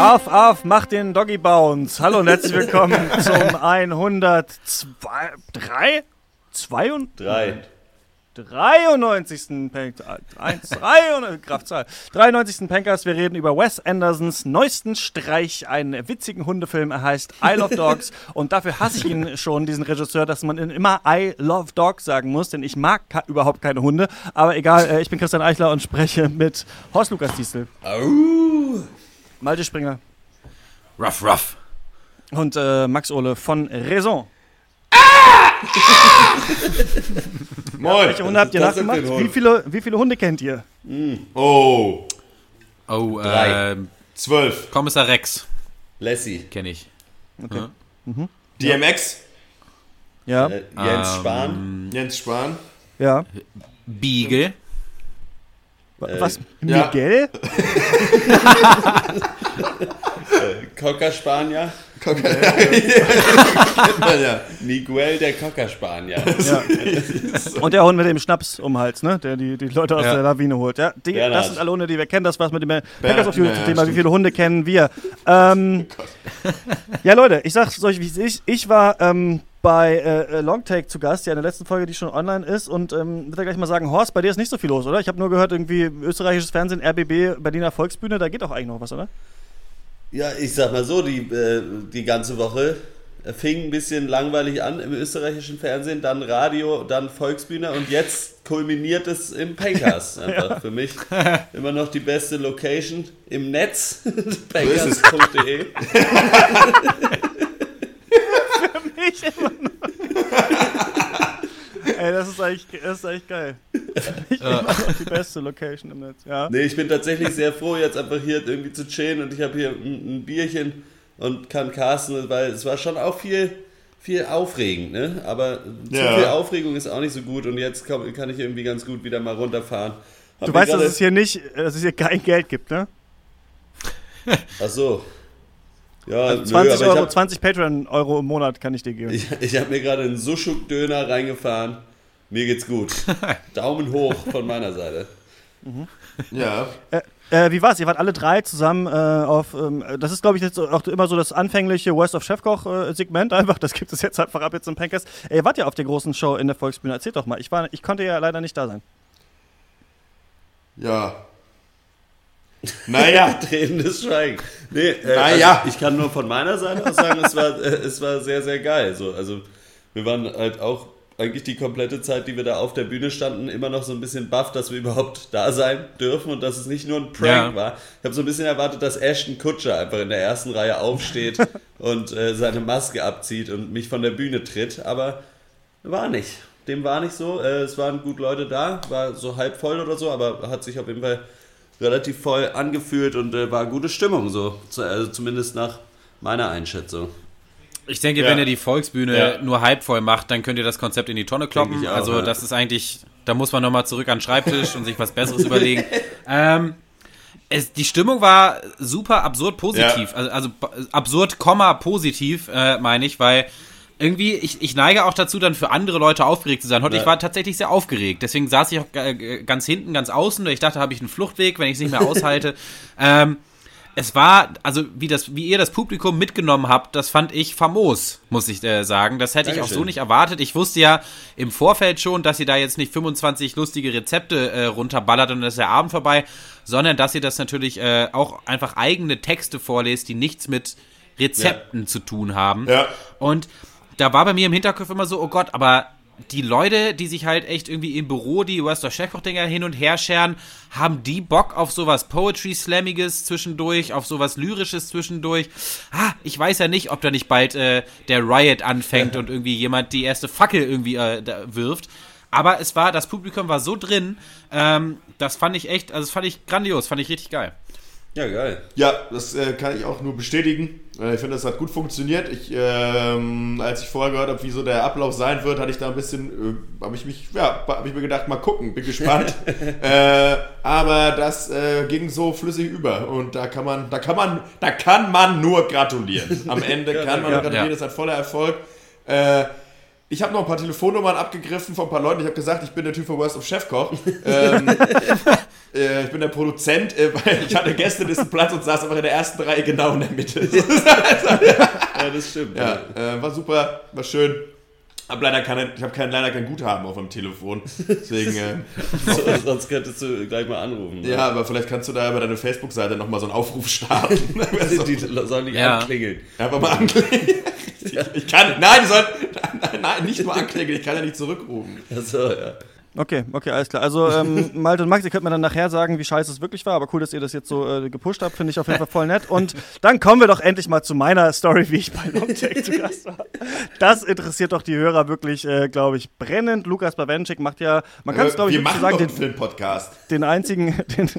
Auf, auf, mach den Doggy Bounce. Hallo und herzlich willkommen zum 102, 3? 3. 93. Pank 1, 3, Kraftzahl. 93. Pankers. Wir reden über Wes Andersons neuesten Streich, einen witzigen Hundefilm. Er heißt I Love Dogs. und dafür hasse ich ihn schon, diesen Regisseur, dass man immer I Love Dogs sagen muss, denn ich mag überhaupt keine Hunde. Aber egal, äh, ich bin Christian Eichler und spreche mit Horst Lukas Diesel. Au. Malte Springer. Ruff, ruff. Und äh, Max Ole von Raison. Moin. Welche Hunde habt ihr nachgemacht? Wie viele, wie viele Hunde kennt ihr? Oh. Oh, Drei. äh, Zwölf. Kommissar Rex Lassie. kenne ich. Okay. DMX. Ja, Äh, Jens Ähm, Spahn. Jens Spahn. ja. Beagle. Was? ja. Miguel? Cocker Spanier. Kennt man ja. Miguel der Cocker Spanier. Ja. Und der Hund mit dem Schnaps um den Hals, ne? Der die, die Leute aus Ja. der Lawine holt. Ja, die, das sind alle Hunde, die wir kennen. Das war's mit dem Packers of ja, Youth ja, Thema. Wie viele Hunde kennen wir? Ähm, ja, Leute, ich sag's euch, wie es ist. Ich war ähm, bei äh, äh, Longtake zu Gast, ja, in der letzten Folge, die schon online ist. Und ähm, würde gleich mal sagen, Horst, bei dir ist nicht so viel los, oder? Ich habe nur gehört, irgendwie österreichisches Fernsehen, RBB, Berliner Volksbühne, da geht auch eigentlich noch was, oder? Ja, ich sag mal so, die, äh, die ganze Woche fing ein bisschen langweilig an im österreichischen Fernsehen, dann Radio, dann Volksbühne und jetzt kulminiert es im Pankers. Einfach für mich immer noch die beste Location im Netz, pankers.de. Ich immer noch. Ey, das ist eigentlich, das ist eigentlich geil. Ich immer noch die beste Location im Netz, ja. Nee, ich bin tatsächlich sehr froh, jetzt einfach hier irgendwie zu chillen und ich habe hier ein, ein Bierchen und kann casten, weil es war schon auch viel, viel aufregend, ne? Aber zu Ja. viel Aufregung ist auch nicht so gut und jetzt komm, kann ich irgendwie ganz gut wieder mal runterfahren. Hab Du weißt, dass es hier nicht, dass es hier kein Geld gibt, ne? Ach so. Ja, Also nö, 20 aber ich Euro, hab- 20 Patreon-Euro im Monat kann ich dir geben. Ich, ich habe mir gerade einen Sushuk-Döner reingefahren. Mir geht's gut. Daumen hoch von meiner Seite. Ja. Äh, äh, wie war's? Ihr wart alle drei zusammen äh, auf, ähm, das ist glaube ich jetzt auch immer so das anfängliche Worst of Chefkoch-Segment einfach, das gibt es jetzt einfach ab jetzt im Pankers. Äh, ihr wart ja auf der großen Show in der Volksbühne, erzählt doch mal. Ich, war, ich konnte ja leider nicht da sein. Ja. Naja. Tretendes Schweigen. Nee, äh, Naja. also ich kann nur von meiner Seite aus sagen, es war, äh, es war sehr, sehr geil. So, also wir waren halt auch eigentlich die komplette Zeit, die wir da auf der Bühne standen, immer noch so ein bisschen baff, dass wir überhaupt da sein dürfen und dass es nicht nur ein Prank Ja. war. Ich habe so ein bisschen erwartet, dass Ashton Kutscher einfach in der ersten Reihe aufsteht und äh, seine Maske abzieht und mich von der Bühne tritt, aber war nicht. Dem war nicht so. Äh, es waren gut Leute da, war so halb voll oder so, aber hat sich auf jeden Fall relativ voll angefühlt und äh, war gute Stimmung so. Zu, also zumindest nach meiner Einschätzung. Ich denke, Ja. wenn ihr die Volksbühne Ja. nur halb voll macht, dann könnt ihr das Konzept in die Tonne kloppen. Auch, also ja. das ist eigentlich, da muss man nochmal zurück an den Schreibtisch und sich was Besseres überlegen. Ähm, es, die Stimmung war super absurd positiv. Ja. Also, also absurd, Komma positiv, äh, meine ich, weil irgendwie, ich, ich neige auch dazu, dann für andere Leute aufgeregt zu sein. Heute, Ja. ich war tatsächlich sehr aufgeregt. Deswegen saß ich auch äh, ganz hinten, ganz außen. weil Ich dachte, habe ich einen Fluchtweg, wenn ich es nicht mehr aushalte. ähm, es war, also wie, das, wie ihr das Publikum mitgenommen habt, das fand ich famos, muss ich äh, sagen. Das hätte ich auch Dankeschön. so nicht erwartet. Ich wusste ja im Vorfeld schon, dass ihr da jetzt nicht 25 lustige Rezepte äh, runterballert und dann ist der Abend vorbei, sondern dass ihr das natürlich äh, auch einfach eigene Texte vorlest, die nichts mit Rezepten zu tun haben. Ja. Und da war bei mir im Hinterkopf immer so, oh Gott, aber die Leute, die sich halt echt irgendwie im Büro die Wester Chefkoch-Dinger hin und her scheren, haben die Bock auf sowas Poetry-Slammiges zwischendurch, auf sowas Lyrisches zwischendurch? Ah, ich weiß ja nicht, ob da nicht bald äh, der Riot anfängt und irgendwie jemand die erste Fackel irgendwie äh, wirft. Aber es war, das Publikum war so drin, ähm, das fand ich echt, also das fand ich grandios, fand ich richtig geil. Ja, geil. Ja, das äh, kann ich auch nur bestätigen. Äh, ich finde, das hat gut funktioniert. Ich, ähm, als ich vorher gehört habe, wie so der Ablauf sein wird, hatte ich da ein bisschen, äh, habe ich mich, ja, habe ich mir gedacht, mal gucken, bin gespannt. äh, aber das äh, ging so flüssig über und da kann man, da kann man, da kann man nur gratulieren. Am Ende kann man ja. nur gratulieren. Ja. Das hat voller Erfolg. Ich habe noch ein paar Telefonnummern abgegriffen von ein paar Leuten. Ich habe gesagt, ich bin der Typ für Worst of Chefkoch. ähm, äh, ich bin der Produzent, äh, weil ich hatte gestern diesen Platz und saß einfach in der ersten Reihe genau in der Mitte. Ja, das stimmt. ja, äh, war super, war schön. Hab leider keine, ich habe kein, leider kein Guthaben auf dem Telefon. Deswegen, äh, So, sonst könntest du gleich mal anrufen. ne? ja, aber vielleicht kannst du da über deine Facebook-Seite nochmal so einen Aufruf starten. Die, die sollen nicht Ja. anklingeln. Einfach mal anklicken. Ich, ich kann, nein, sollen, nein, nein, nicht nur anklicken, ich kann ja nicht zurückrufen. Achso, ja. Okay, okay, alles klar. Also ähm, Malte und Max, ihr könnt mir dann nachher sagen, wie scheiße es wirklich war, aber cool, dass ihr das jetzt so äh, gepusht habt, finde ich auf jeden Fall voll nett. Und dann kommen wir doch endlich mal zu meiner Story, wie ich bei Longtake zu Gast war. Das interessiert doch die Hörer wirklich, äh, glaube ich, brennend. Lukas Bawenschik macht ja, man kann es glaube ich Wir machen sagen, den, Filmpodcast. den einzigen, den,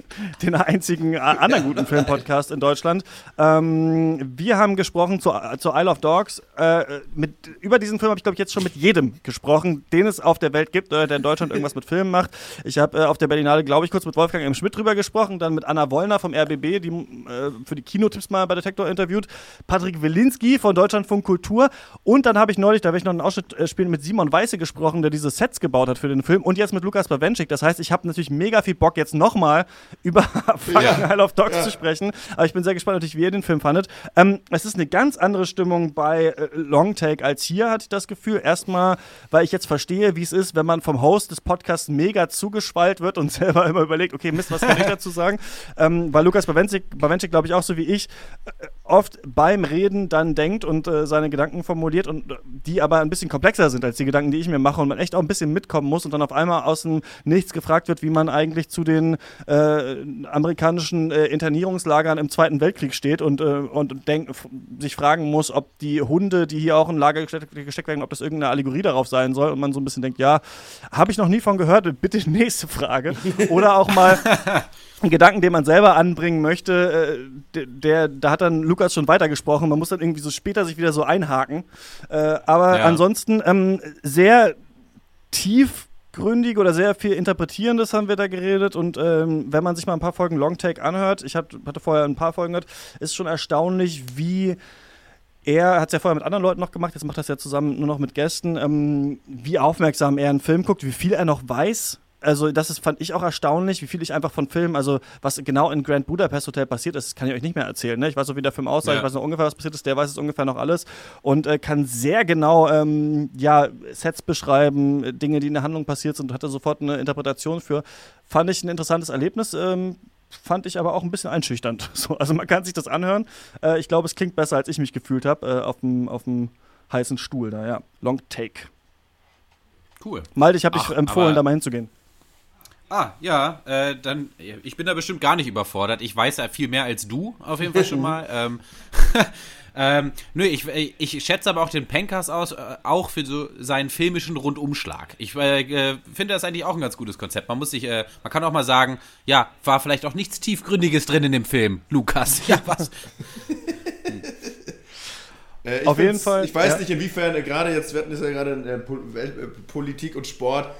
den einzigen äh, anderen guten Filmpodcast in Deutschland. Ähm, wir haben gesprochen zu, zu Isle of Dogs. Äh, mit, über diesen Film habe ich, glaube ich, jetzt schon mit jedem gesprochen, den es auf der Welt gibt, äh, der in Deutschland irgendwas mit Filmen macht. Ich habe äh, auf der Berlinale, glaube ich, kurz mit Wolfgang M. Schmidt drüber gesprochen, dann mit Anna Wollner vom RBB, die äh, für die Kinotipps mal bei Detektor interviewt, Patrick Wilinski von Deutschlandfunk Kultur und dann habe ich neulich, da werde ich noch einen Ausschnitt äh, spielen, mit Simon Weiße gesprochen, der diese Sets gebaut hat für den Film und jetzt mit Lukas Bawenschik. Das heißt, ich habe natürlich mega viel Bock, jetzt nochmal über fucking Ja. Of Dogs Ja. zu sprechen. Aber ich bin sehr gespannt, natürlich, wie ihr den Film fandet. Ähm, es ist eine ganz andere Stimmung bei äh, Long Take als hier, hatte ich das Gefühl. Erstmal, weil ich jetzt verstehe, wie es ist, wenn man vom Host des Podcasts mega zugeschwallt wird und selber immer überlegt, okay, Mist, was kann ich dazu sagen? Ähm, weil Lukas Bawenschik, Bawenschik glaube ich, auch so wie ich, äh, oft beim Reden dann denkt und äh, seine Gedanken formuliert und äh, die aber ein bisschen komplexer sind als die Gedanken, die ich mir mache und man echt auch ein bisschen mitkommen muss und dann auf einmal aus dem Nichts gefragt wird, wie man eigentlich zu den äh, amerikanischen äh, Internierungslagern im Zweiten Weltkrieg steht und, äh, und denk, sich fragen muss, ob die Hunde, die hier auch in Lager gesteckt, gesteckt werden, ob das irgendeine Allegorie darauf sein soll und man so ein bisschen denkt, ja, habe ich noch nie von gehört, bitte nächste Frage. Oder auch mal Gedanken, den man selber anbringen möchte, äh, der, da hat dann Lukas schon weitergesprochen. Man muss dann irgendwie so später sich wieder so einhaken. Äh, aber Ja. ansonsten ähm, sehr tiefgründig oder sehr viel Interpretierendes haben wir da geredet. Und ähm, wenn man sich mal ein paar Folgen Longtake anhört, ich hab, hatte vorher ein paar Folgen gehört, ist schon erstaunlich, wie er hat es ja vorher mit anderen Leuten noch gemacht, jetzt macht er es ja zusammen nur noch mit Gästen, ähm, wie aufmerksam er einen Film guckt, wie viel er noch weiß. Also, das ist, fand ich auch erstaunlich, wie viel ich einfach von Filmen, also was genau in Grand Budapest Hotel passiert ist, kann ich euch nicht mehr erzählen. Ne? Ich weiß so, wie der Film aussah, Ja. ich weiß noch ungefähr, was passiert ist, der weiß es ungefähr noch alles und äh, kann sehr genau ähm, ja, Sets beschreiben, äh, Dinge, die in der Handlung passiert sind, hat er sofort eine Interpretation für. Fand ich ein interessantes Erlebnis. Ähm, fand ich aber auch ein bisschen einschüchternd. So, also man kann sich das anhören. Äh, ich glaube, es klingt besser, als ich mich gefühlt habe äh, auf dem heißen Stuhl da, ja. Long Take. Cool. Malte, ich habe dich empfohlen, da mal hinzugehen. Ah, ja, äh, dann, ich bin da bestimmt gar nicht überfordert. Ich weiß ja viel mehr als du, auf jeden Fall schon mal. ähm, ähm, nö, ich, ich schätze aber auch den Pencast aus, äh, auch für so seinen filmischen Rundumschlag. Ich äh, äh, finde das eigentlich auch ein ganz gutes Konzept. Man muss sich, äh, man kann auch mal sagen, ja, war vielleicht auch nichts Tiefgründiges drin in dem Film, Lukas. Ja, was? Äh, ich Auf jeden Fall, Ich weiß ja. nicht, inwiefern äh, gerade jetzt, wir hatten es ja gerade in äh, äh, Politik und Sport,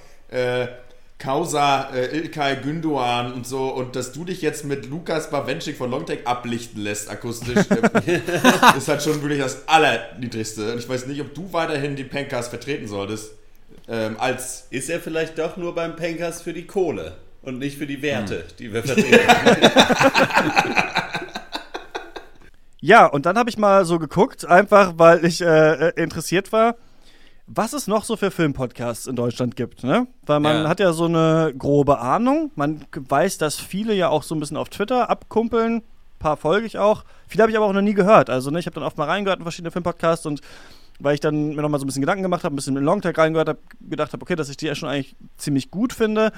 Causa äh, Ilkay Gündoğan und so und dass du dich jetzt mit Lukas Bawenschik von Longtech ablichten lässt akustisch, äh, ist halt schon wirklich das Allerniedrigste. Und ich weiß nicht, ob du weiterhin die Pencast vertreten solltest. Ähm, als Ist er vielleicht doch nur beim Pankers für die Kohle und nicht für die Werte, die wir vertreten? Ja, und dann habe ich mal so geguckt, einfach weil ich äh, äh, interessiert war, was es noch so für Filmpodcasts in Deutschland gibt. Ne? Weil man Ja. hat ja so eine grobe Ahnung. Man weiß, dass viele ja auch so ein bisschen auf Twitter abkumpeln. paar folge ich auch. Viele habe ich aber auch noch nie gehört. Also ne, ich habe dann oft mal reingehört in verschiedene Filmpodcasts und weil ich dann mir noch mal so ein bisschen Gedanken gemacht habe, ein bisschen in Longtag reingehört habe, gedacht habe, okay, dass ich die ja schon eigentlich ziemlich gut finde.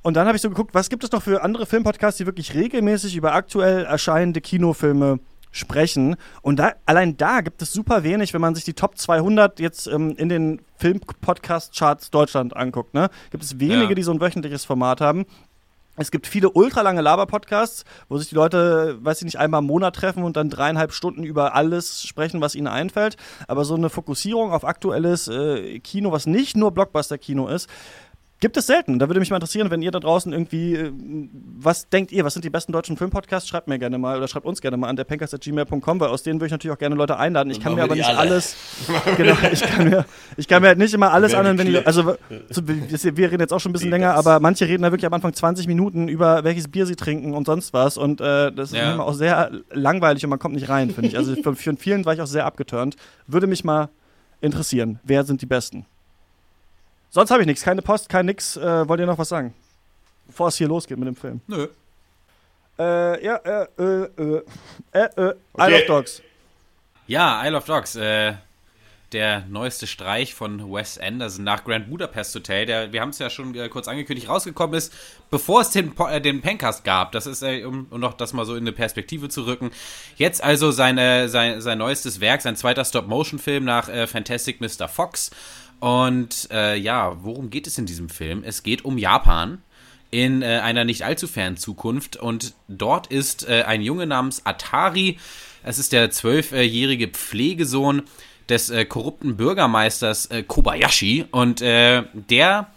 Und dann habe ich so geguckt, was gibt es noch für andere Filmpodcasts, die wirklich regelmäßig über aktuell erscheinende Kinofilme sprechen. Und da, allein da gibt es super wenig, wenn man sich die Top 200 jetzt ähm, in den Film-Podcast-Charts Deutschland anguckt. Ne? Gibt es wenige, Ja. die so ein wöchentliches Format haben. Es gibt viele ultralange Laber-Podcasts, wo sich die Leute, weiß ich nicht, einmal im Monat treffen und dann dreieinhalb Stunden über alles sprechen, was ihnen einfällt. Aber so eine Fokussierung auf aktuelles äh, Kino, was nicht nur Blockbuster-Kino ist, Gibt es selten. Da würde mich mal interessieren, wenn ihr da draußen irgendwie, äh, was denkt ihr, was sind die besten deutschen Filmpodcasts? Schreibt mir gerne mal oder schreibt uns gerne mal an der pencast.gmail.com, weil aus denen würde ich natürlich auch gerne Leute einladen. Ich kann mir aber nicht alle. alles, genau, ich kann mir, ich kann mir halt nicht immer alles anhören, wenn ich, also wir reden jetzt auch schon ein bisschen länger, aber manche reden da wirklich am Anfang 20 Minuten über welches Bier sie trinken und sonst was und äh, das ist ja. immer auch sehr langweilig und man kommt nicht rein, finde ich. Also für, für vielen war ich auch sehr abgeturnt. Würde mich mal interessieren, wer sind die Besten? Sonst habe ich nichts. Keine Post, kein nix. Äh, wollt ihr noch was sagen? Bevor es hier losgeht mit dem Film. Nö. Äh, ja, äh, äh, äh, äh, äh okay. Isle of Dogs. Ja, Isle of Dogs. Äh, der neueste Streich von Wes Anderson nach Grand Budapest Hotel, der, wir haben es ja schon äh, kurz angekündigt, rausgekommen ist, bevor es den, äh, den Pencast gab. Das ist, äh, um, um noch das mal so in eine Perspektive zu rücken. Jetzt also seine, sein, sein neuestes Werk, sein zweiter Stop-Motion-Film nach äh, Fantastic Mr. Fox. Und äh, ja, worum geht es in diesem Film? Es geht um Japan in äh, einer nicht allzu fernen Zukunft und dort ist äh, ein Junge namens Atari. Es ist der zwölfjährige Pflegesohn des äh, korrupten Bürgermeisters äh, Kobayashi und äh, der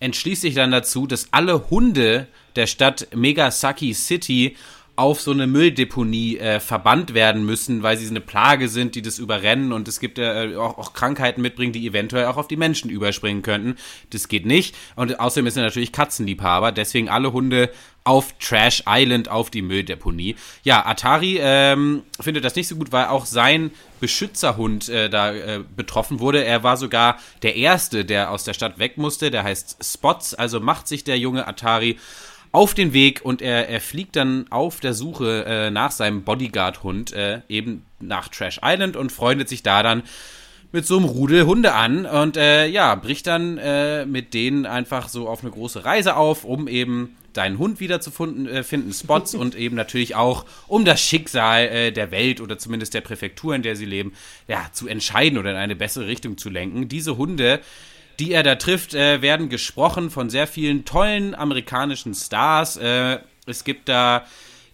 entschließt sich dann dazu, dass alle Hunde der Stadt Megasaki City auf so eine Mülldeponie äh, verbannt werden müssen, weil sie eine Plage sind, die das überrennen und es gibt äh, auch, auch, Krankheiten mitbringen, die eventuell auch auf die Menschen überspringen könnten. Das geht nicht. Und außerdem ist er natürlich Katzenliebhaber, deswegen alle Hunde auf Trash Island, auf die Mülldeponie. Ja, Atari ähm, findet das nicht so gut, weil auch sein Beschützerhund äh, da äh, betroffen wurde. Er war sogar der Erste, der aus der Stadt weg musste. Der heißt Spots, also macht sich der junge Atari auf den Weg und er, er fliegt dann auf der Suche äh, nach seinem Bodyguard-Hund äh, eben nach Trash Island und freundet sich da dann mit so einem Rudel Hunde an und äh, ja, bricht dann äh, mit denen einfach so auf eine große Reise auf, um eben deinen Hund wiederzufinden, äh, finden, Spots und eben natürlich auch um das Schicksal äh, der Welt oder zumindest der Präfektur, in der sie leben, ja, zu entscheiden oder in eine bessere Richtung zu lenken. Diese Hunde die er da trifft, äh, werden gesprochen von sehr vielen tollen amerikanischen Stars. Äh, es gibt da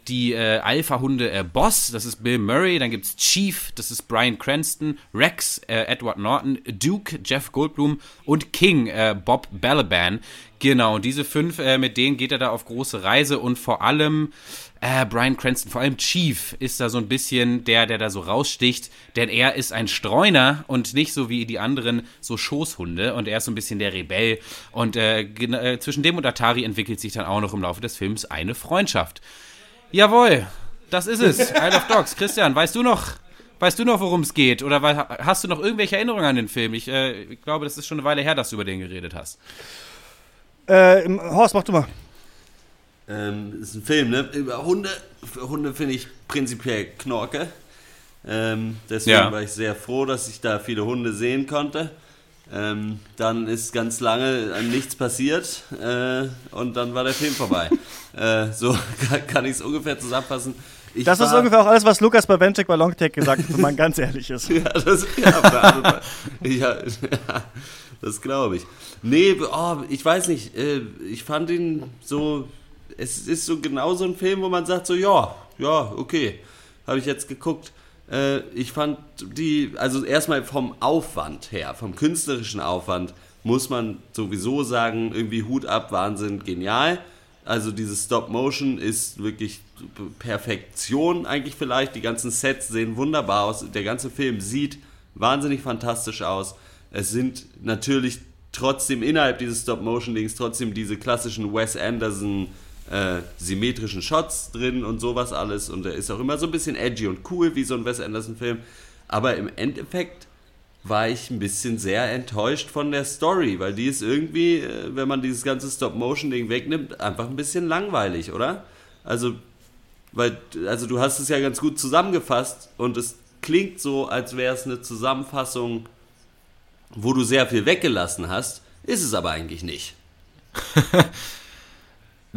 die äh, Alpha-Hunde äh, Boss, das ist Bill Murray, dann gibt es Chief, das ist Brian Cranston, Rex, äh, Edward Norton, Duke, Jeff Goldblum und King, äh, Bob Balaban. Genau, diese fünf, äh, mit denen geht er da auf große Reise und vor allem äh, Brian Cranston, vor allem Chief, ist da so ein bisschen der, der da so raussticht, denn er ist ein Streuner und nicht so wie die anderen so Schoßhunde und er ist so ein bisschen der Rebell und äh, äh, zwischen dem und Atari entwickelt sich dann auch noch im Laufe des Films eine Freundschaft. Jawohl, das ist es. Isle of Dogs. Christian, weißt du noch, weißt du noch, worum es geht? Oder hast du noch irgendwelche Erinnerungen an den Film? Ich, äh, ich, glaube, das ist schon eine Weile her, dass du über den geredet hast. Äh, Horst, mach du mal. Ähm, ist ein Film, ne? Über Hunde. Für Hunde finde ich prinzipiell Knorke. Ähm, deswegen ja. war ich sehr froh, dass ich da viele Hunde sehen konnte. Ähm, dann ist ganz lange nichts passiert äh, und dann war der Film vorbei. äh, so kann ich es ungefähr zusammenfassen. Ich das ist ungefähr auch alles, was Lukas bei Ventic bei Longtech gesagt hat, wenn man ganz ehrlich ist. ja, das, ja, ja, das glaube ich. Nee, oh, ich weiß nicht. Äh, ich fand ihn so es ist so genau so ein Film, wo man sagt so, ja, ja, okay, habe ich jetzt geguckt. Äh, ich fand die, also erstmal vom Aufwand her, vom künstlerischen Aufwand, muss man sowieso sagen, irgendwie Hut ab, Wahnsinn, genial. Also dieses Stop Motion ist wirklich Perfektion eigentlich vielleicht. Die ganzen Sets sehen wunderbar aus. Der ganze Film sieht wahnsinnig fantastisch aus. Es sind natürlich trotzdem innerhalb dieses Stop Motion Dings trotzdem diese klassischen Wes Anderson äh, symmetrischen Shots drin und sowas alles. Und er ist auch immer so ein bisschen edgy und cool, wie so ein Wes Anderson-Film. Aber im Endeffekt war ich ein bisschen sehr enttäuscht von der Story, weil die ist irgendwie, äh, wenn man dieses ganze Stop-Motion-Ding wegnimmt, einfach ein bisschen langweilig, oder? Also, weil, also du hast es ja ganz gut zusammengefasst und es klingt so, als wäre es eine Zusammenfassung, wo du sehr viel weggelassen hast, ist es aber eigentlich nicht.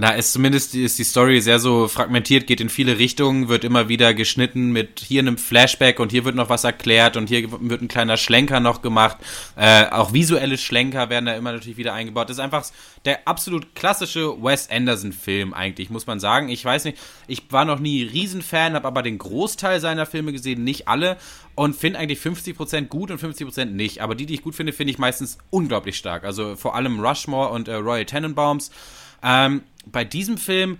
Na, ist zumindest ist die Story sehr so fragmentiert, geht in viele Richtungen, wird immer wieder geschnitten mit hier einem Flashback und hier wird noch was erklärt und hier wird ein kleiner Schlenker noch gemacht. Äh, auch visuelle Schlenker werden da immer natürlich wieder eingebaut. Das ist einfach der absolut klassische Wes Anderson-Film eigentlich, muss man sagen. Ich weiß nicht, ich war noch nie Riesenfan, habe aber den Großteil seiner Filme gesehen, nicht alle und finde eigentlich 50% gut und 50% nicht. Aber die, die ich gut finde, finde ich meistens unglaublich stark. Also vor allem Rushmore und äh, Royal Tenenbaums. Ähm, bei diesem Film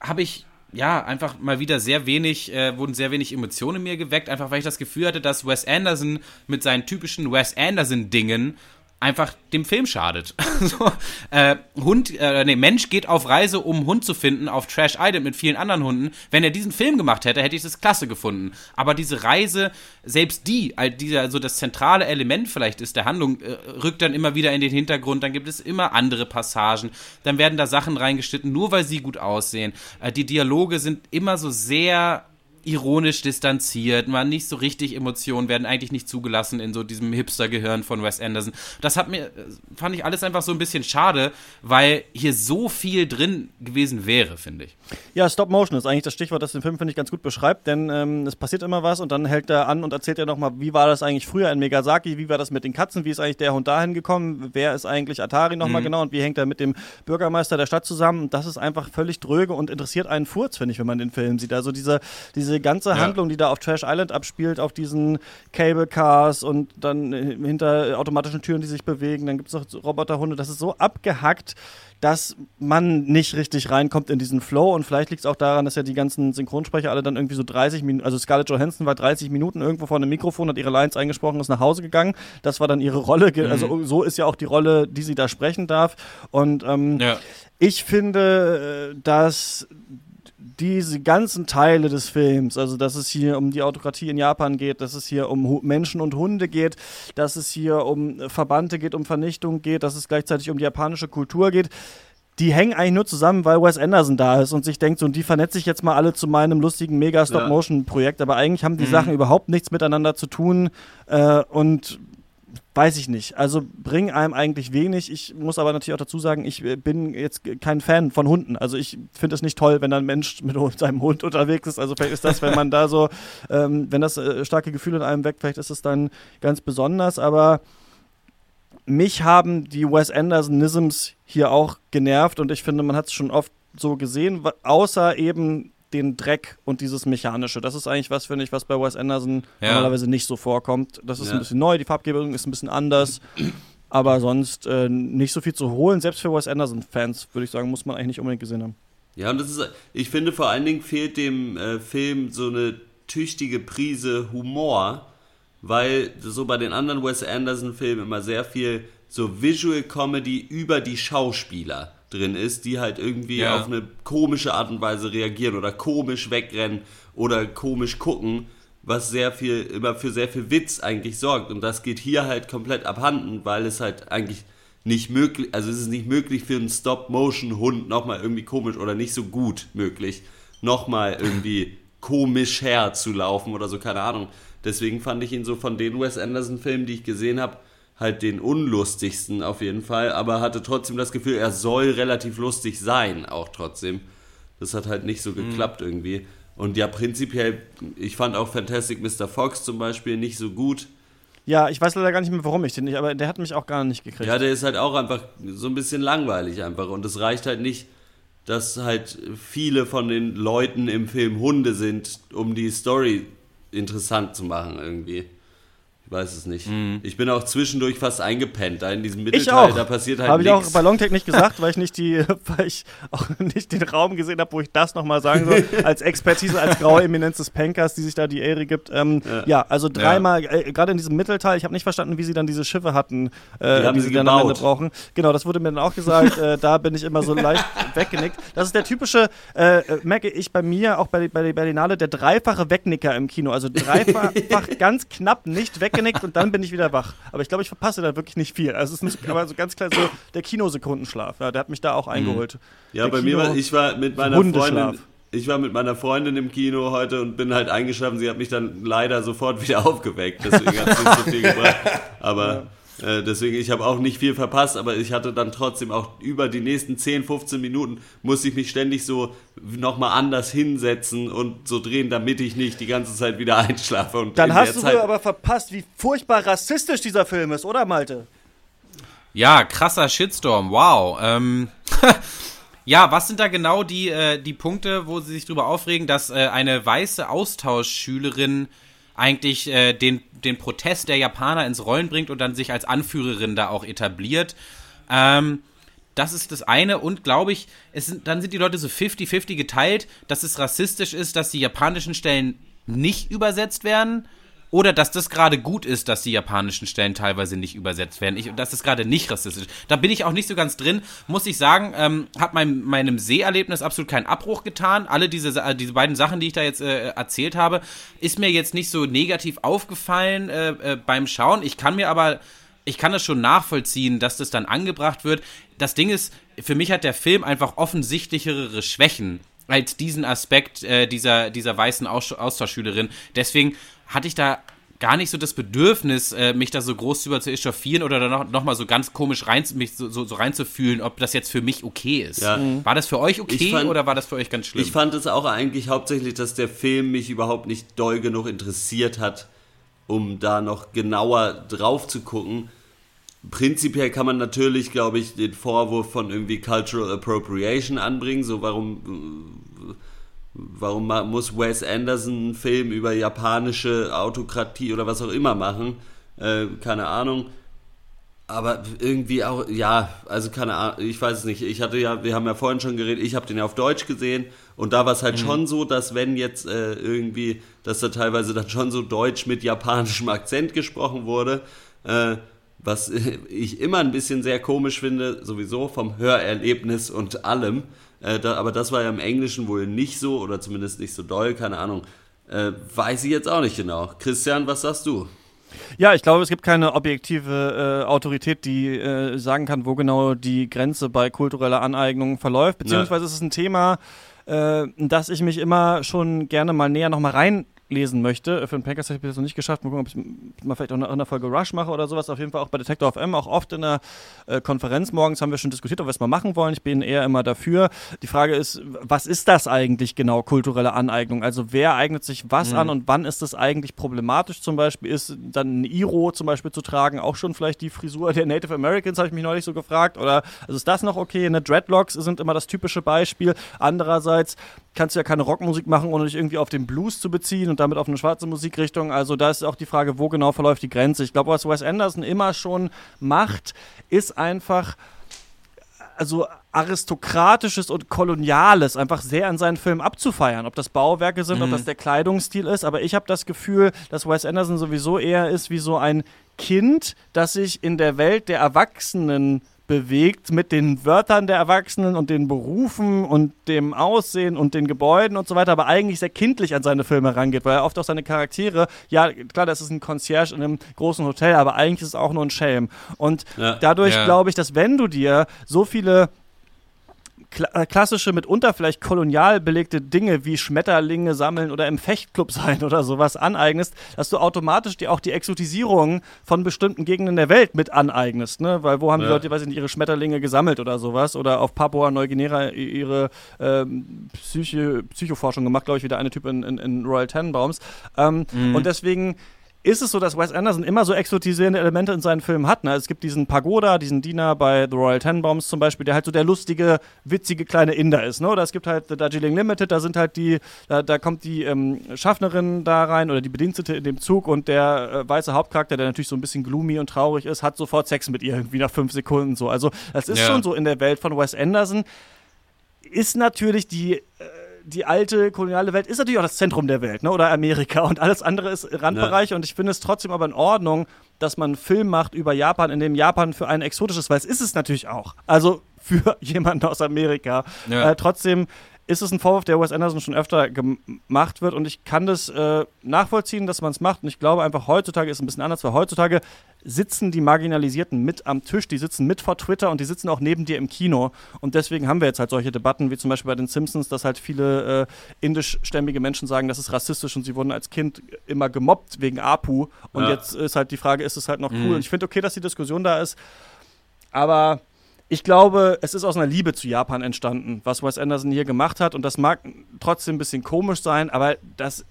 habe ich ja, einfach mal wieder sehr wenig, äh, wurden sehr wenig Emotionen in mir geweckt, einfach weil ich das Gefühl hatte, dass Wes Anderson mit seinen typischen Wes Anderson-Dingen einfach dem Film schadet. so, äh, Hund, äh, nee, Mensch geht auf Reise, um Hund zu finden, auf Trash Island mit vielen anderen Hunden. Wenn er diesen Film gemacht hätte, hätte ich das klasse gefunden. Aber diese Reise, selbst die, also das zentrale Element vielleicht ist der Handlung, äh, rückt dann immer wieder in den Hintergrund. Dann gibt es immer andere Passagen. Dann werden da Sachen reingeschnitten, nur weil sie gut aussehen. Äh, die Dialoge sind immer so sehr ironisch distanziert, man nicht so richtig Emotionen werden eigentlich nicht zugelassen in so diesem Hipster-Gehirn von Wes Anderson. Das hat mir, fand ich alles einfach so ein bisschen schade, weil hier so viel drin gewesen wäre, finde ich. Ja, Stop Motion ist eigentlich das Stichwort, das den Film, finde ich, ganz gut beschreibt, denn ähm, es passiert immer was und dann hält er an und erzählt er nochmal, wie war das eigentlich früher in Megasaki, wie war das mit den Katzen, wie ist eigentlich der Hund dahin gekommen, wer ist eigentlich Atari nochmal mhm. genau und wie hängt er mit dem Bürgermeister der Stadt zusammen. Das ist einfach völlig dröge und interessiert einen Furz, finde ich, wenn man den Film sieht. Also diese, diese diese ganze ja. Handlung, die da auf Trash Island abspielt, auf diesen Cable Cars und dann hinter automatischen Türen, die sich bewegen, dann gibt es noch Roboterhunde, das ist so abgehackt, dass man nicht richtig reinkommt in diesen Flow und vielleicht liegt es auch daran, dass ja die ganzen Synchronsprecher alle dann irgendwie so 30 Minuten, also Scarlett Johansson war 30 Minuten irgendwo vor einem Mikrofon, hat ihre Lines eingesprochen, ist nach Hause gegangen. Das war dann ihre Rolle, mhm. also so ist ja auch die Rolle, die sie da sprechen darf. Und ähm, ja. ich finde, äh, dass diese ganzen Teile des Films, also dass es hier um die Autokratie in Japan geht, dass es hier um Menschen und Hunde geht, dass es hier um Verbannte geht, um Vernichtung geht, dass es gleichzeitig um die japanische Kultur geht, die hängen eigentlich nur zusammen, weil Wes Anderson da ist und sich denkt, so, und die vernetze ich jetzt mal alle zu meinem lustigen Mega-Stop-Motion-Projekt, aber eigentlich haben die mhm. Sachen überhaupt nichts miteinander zu tun äh, und weiß ich nicht. Also bringen einem eigentlich wenig. Ich muss aber natürlich auch dazu sagen, ich äh, bin jetzt kein Fan von Hunden. Also ich finde es nicht toll, wenn ein Mensch mit seinem Hund unterwegs ist. Also vielleicht ist das, wenn man da so, ähm, wenn das äh, starke Gefühle in einem weckt, vielleicht ist es dann ganz besonders. Aber mich haben die Wes Anderson-Nisms hier auch genervt und ich finde, man hat es schon oft so gesehen, außer eben den Dreck und dieses Mechanische. Das ist eigentlich was, finde ich, was bei Wes Anderson ja. normalerweise nicht so vorkommt. Das ist ja. ein bisschen neu, die Farbgebung ist ein bisschen anders. aber sonst äh, nicht so viel zu holen. Selbst für Wes Anderson-Fans, würde ich sagen, muss man eigentlich nicht unbedingt gesehen haben. Ja, und das ist, ich finde vor allen Dingen fehlt dem äh, Film so eine tüchtige Prise Humor, weil so bei den anderen Wes Anderson-Filmen immer sehr viel so Visual Comedy über die Schauspieler drin ist, die halt irgendwie ja. auf eine komische Art und Weise reagieren oder komisch wegrennen oder komisch gucken, was sehr viel, immer für sehr viel Witz eigentlich sorgt. Und das geht hier halt komplett abhanden, weil es halt eigentlich nicht möglich, also es ist nicht möglich für einen Stop-Motion-Hund nochmal irgendwie komisch oder nicht so gut möglich, nochmal irgendwie komisch herzulaufen oder so, keine Ahnung. Deswegen fand ich ihn so von den Wes Anderson-Filmen, die ich gesehen habe, halt den unlustigsten auf jeden Fall, aber hatte trotzdem das Gefühl, er soll relativ lustig sein, auch trotzdem. Das hat halt nicht so mhm. geklappt mhm. irgendwie. Und ja, prinzipiell, ich fand auch Fantastic Mr. Fox zum Beispiel nicht so gut. Ja, ich weiß leider gar nicht mehr, warum ich den nicht, aber der hat mich auch gar nicht gekriegt. Ja, der ist halt auch einfach so ein bisschen langweilig einfach. Und es reicht halt nicht, dass halt viele von den Leuten im Film Hunde sind, um die Story interessant zu machen irgendwie weiß es nicht. Mhm. Ich bin auch zwischendurch fast eingepennt, da in diesem Mittelteil, ich auch. da passiert halt Habe ich auch bei Longtech nicht gesagt, weil ich nicht die, weil ich auch nicht den Raum gesehen habe, wo ich das nochmal sagen soll, als Expertise, als graue Eminenz des Pankers, die sich da die Ehre gibt. Ähm, ja. ja. also dreimal, ja. äh, gerade in diesem Mittelteil, ich habe nicht verstanden, wie sie dann diese Schiffe hatten, äh, die, die sie, sie dann am Ende brauchen. Genau, das wurde mir dann auch gesagt, äh, da bin ich immer so leicht weggenickt. Das ist der typische, äh, äh, merke ich bei mir, auch bei, bei der Berlinale, der dreifache Wegnicker im Kino. Also dreifach ganz knapp nicht weggenickt weggenickt und dann bin ich wieder wach. Aber ich glaube, ich verpasse da wirklich nicht viel. Also es ist aber so ganz klar so der Kinosekundenschlaf. Ja, der hat mich da auch eingeholt. Ja, der bei Kino mir war, ich war mit meiner Freundin ich war mit meiner Freundin im Kino heute und bin halt eingeschlafen. Sie hat mich dann leider sofort wieder aufgeweckt. Deswegen hat es nicht so viel gebracht. Aber Äh, deswegen, ich habe auch nicht viel verpasst, aber ich hatte dann trotzdem auch über die nächsten 10, 15 Minuten, musste ich mich ständig so nochmal anders hinsetzen und so drehen, damit ich nicht die ganze Zeit wieder einschlafe. Und Dann hast du Zeit, aber verpasst, wie furchtbar rassistisch dieser Film ist, oder Malte? Ja, krasser Shitstorm, wow. Ähm, ja, was sind da genau die, äh, die Punkte, wo sie sich drüber aufregen, dass äh, eine weiße Austauschschülerin eigentlich äh, den, den Protest der Japaner ins Rollen bringt und dann sich als Anführerin da auch etabliert? Ähm, das ist das eine und glaube ich, es sind, dann sind die Leute so 50-50 geteilt, dass es rassistisch ist, dass die japanischen Stellen nicht übersetzt werden oder dass das gerade gut ist, dass die japanischen Stellen teilweise nicht übersetzt werden. Ich, das ist gerade nicht rassistisch. Da bin ich auch nicht so ganz drin, muss ich sagen. Ähm, hat mein, meinem Seherlebnis absolut keinen Abbruch getan. Alle diese, äh, diese beiden Sachen, die ich da jetzt äh, erzählt habe, ist mir jetzt nicht so negativ aufgefallen äh, äh, beim Schauen. Ich kann mir aber ich kann das schon nachvollziehen, dass das dann angebracht wird. Das Ding ist, für mich hat der Film einfach offensichtlichere Schwächen als diesen Aspekt äh, dieser, dieser weißen Aus Austauschschülerin. Deswegen hatte ich da gar nicht so das Bedürfnis, äh, mich da so groß drüber zu echauffieren oder dann noch, noch mal so ganz komisch rein, mich so, so, so reinzufühlen, ob das jetzt für mich okay ist. Ja. War das für euch okay fand- oder war das für euch ganz schlimm? Ich fand es auch eigentlich hauptsächlich, dass der Film mich überhaupt nicht doll genug interessiert hat, um da noch genauer drauf zu gucken. Prinzipiell kann man natürlich, glaube ich, den Vorwurf von irgendwie Cultural Appropriation anbringen. So, warum, äh, warum muss Wes Anderson einen Film über japanische Autokratie oder was auch immer machen? Äh, keine Ahnung. Aber irgendwie auch, ja, also keine Ahnung, ich weiß es nicht. Ich hatte ja, wir haben ja vorhin schon geredet, ich habe den ja auf Deutsch gesehen und da war es halt schon so, dass wenn jetzt äh, irgendwie, dass da teilweise dann schon so Deutsch mit japanischem Akzent gesprochen wurde, äh, was ich immer ein bisschen sehr komisch finde, sowieso vom Hörerlebnis und allem. Äh, da, aber das war ja im Englischen wohl nicht so oder zumindest nicht so doll, keine Ahnung. Äh, weiß ich jetzt auch nicht genau. Christian, was sagst du? Ja, ich glaube, es gibt keine objektive äh, Autorität, die äh, sagen kann, wo genau die Grenze bei kultureller Aneignung verläuft. Beziehungsweise es ist ein Thema, äh, das ich mich immer schon gerne mal näher nochmal reinlesen möchte. Für den Pankers habe ich das noch nicht geschafft. Mal gucken, ob ich mal vielleicht auch in einer Folge Rush mache oder sowas. Auf jeden Fall auch bei Detector FM, auch oft in der äh, Konferenz morgens haben wir schon diskutiert, ob wir es mal machen wollen. Ich bin eher immer dafür. Die Frage ist, was ist das eigentlich genau, kulturelle Aneignung? Also wer eignet sich was an und wann ist das eigentlich problematisch? Zum Beispiel ist dann ein Iro zum Beispiel zu tragen auch schon vielleicht die Frisur der Native Americans, habe ich mich neulich so gefragt. Oder also ist das noch okay? Ne? Dreadlocks sind immer das typische Beispiel. Andererseits kannst du ja keine Rockmusik machen, ohne dich irgendwie auf den Blues zu beziehen und damit auf eine schwarze Musikrichtung. Also da ist auch die Frage, wo genau verläuft die Grenze. Ich glaube, was Wes Anderson immer schon macht, ist einfach also aristokratisches und koloniales einfach sehr an seinen Filmen abzufeiern. Ob das Bauwerke sind, ob das der Kleidungsstil ist, aber ich habe das Gefühl, dass Wes Anderson sowieso eher ist wie so ein Kind, das sich in der Welt der Erwachsenen bewegt mit den Wörtern der Erwachsenen und den Berufen und dem Aussehen und den Gebäuden und so weiter, aber eigentlich sehr kindlich an seine Filme rangeht, weil er oft auch seine Charaktere, ja klar, das ist ein Concierge in einem großen Hotel, aber eigentlich ist es auch nur ein Schelm. Und Ja. dadurch Ja. glaube ich, dass wenn du dir so viele kla äh, klassische, mitunter vielleicht kolonial belegte Dinge wie Schmetterlinge sammeln oder im Fechtclub sein oder sowas aneignest, dass du automatisch dir auch die Exotisierung von bestimmten Gegenden der Welt mit aneignest, ne? Weil wo haben die Ja. Leute, weiß ich nicht, ihre Schmetterlinge gesammelt oder sowas oder auf Papua Neuguinea ihre ähm, Psyche, Psychoforschung gemacht, glaube ich, wie der eine Typ in, in, in Royal Tenenbaums. Ähm, Und deswegen ist es so, dass Wes Anderson immer so exotisierende Elemente in seinen Filmen hat. Ne? Es gibt diesen Pagoda, diesen Diener bei The Royal Tenenbaums zum Beispiel, der halt so der lustige, witzige kleine Inder ist. Ne? Oder es gibt halt The Darjeeling Limited, da sind halt die, da, da kommt die ähm, Schaffnerin da rein oder die Bedienstete in dem Zug und der äh, weiße Hauptcharakter, der natürlich so ein bisschen gloomy und traurig ist, hat sofort Sex mit ihr irgendwie nach fünf Sekunden so. Also das ist Ja. schon so in der Welt von Wes Anderson. Ist natürlich die äh, die alte koloniale Welt ist natürlich auch das Zentrum der Welt, ne? Oder Amerika und alles andere ist Randbereich und ich finde es trotzdem aber in Ordnung, dass man einen Film macht über Japan, in dem Japan für einen exotisch ist, weil es ist es natürlich auch. Also für jemanden aus Amerika. Ja. Äh, trotzdem ist es ein Vorwurf, der Wes Anderson schon öfter gemacht wird. Und ich kann das äh, nachvollziehen, dass man es macht. Und ich glaube einfach, heutzutage ist es ein bisschen anders, weil heutzutage sitzen die Marginalisierten mit am Tisch, die sitzen mit vor Twitter und die sitzen auch neben dir im Kino. Und deswegen haben wir jetzt halt solche Debatten, wie zum Beispiel bei den Simpsons, dass halt viele äh, indischstämmige Menschen sagen, das ist rassistisch und sie wurden als Kind immer gemobbt wegen Apu und ja. jetzt ist halt die Frage, ist es halt noch cool? Mhm. und ich finde okay, dass die Diskussion da ist, aber ich glaube, es ist aus einer Liebe zu Japan entstanden, was Wes Anderson hier gemacht hat. Und das mag trotzdem ein bisschen komisch sein, aber das,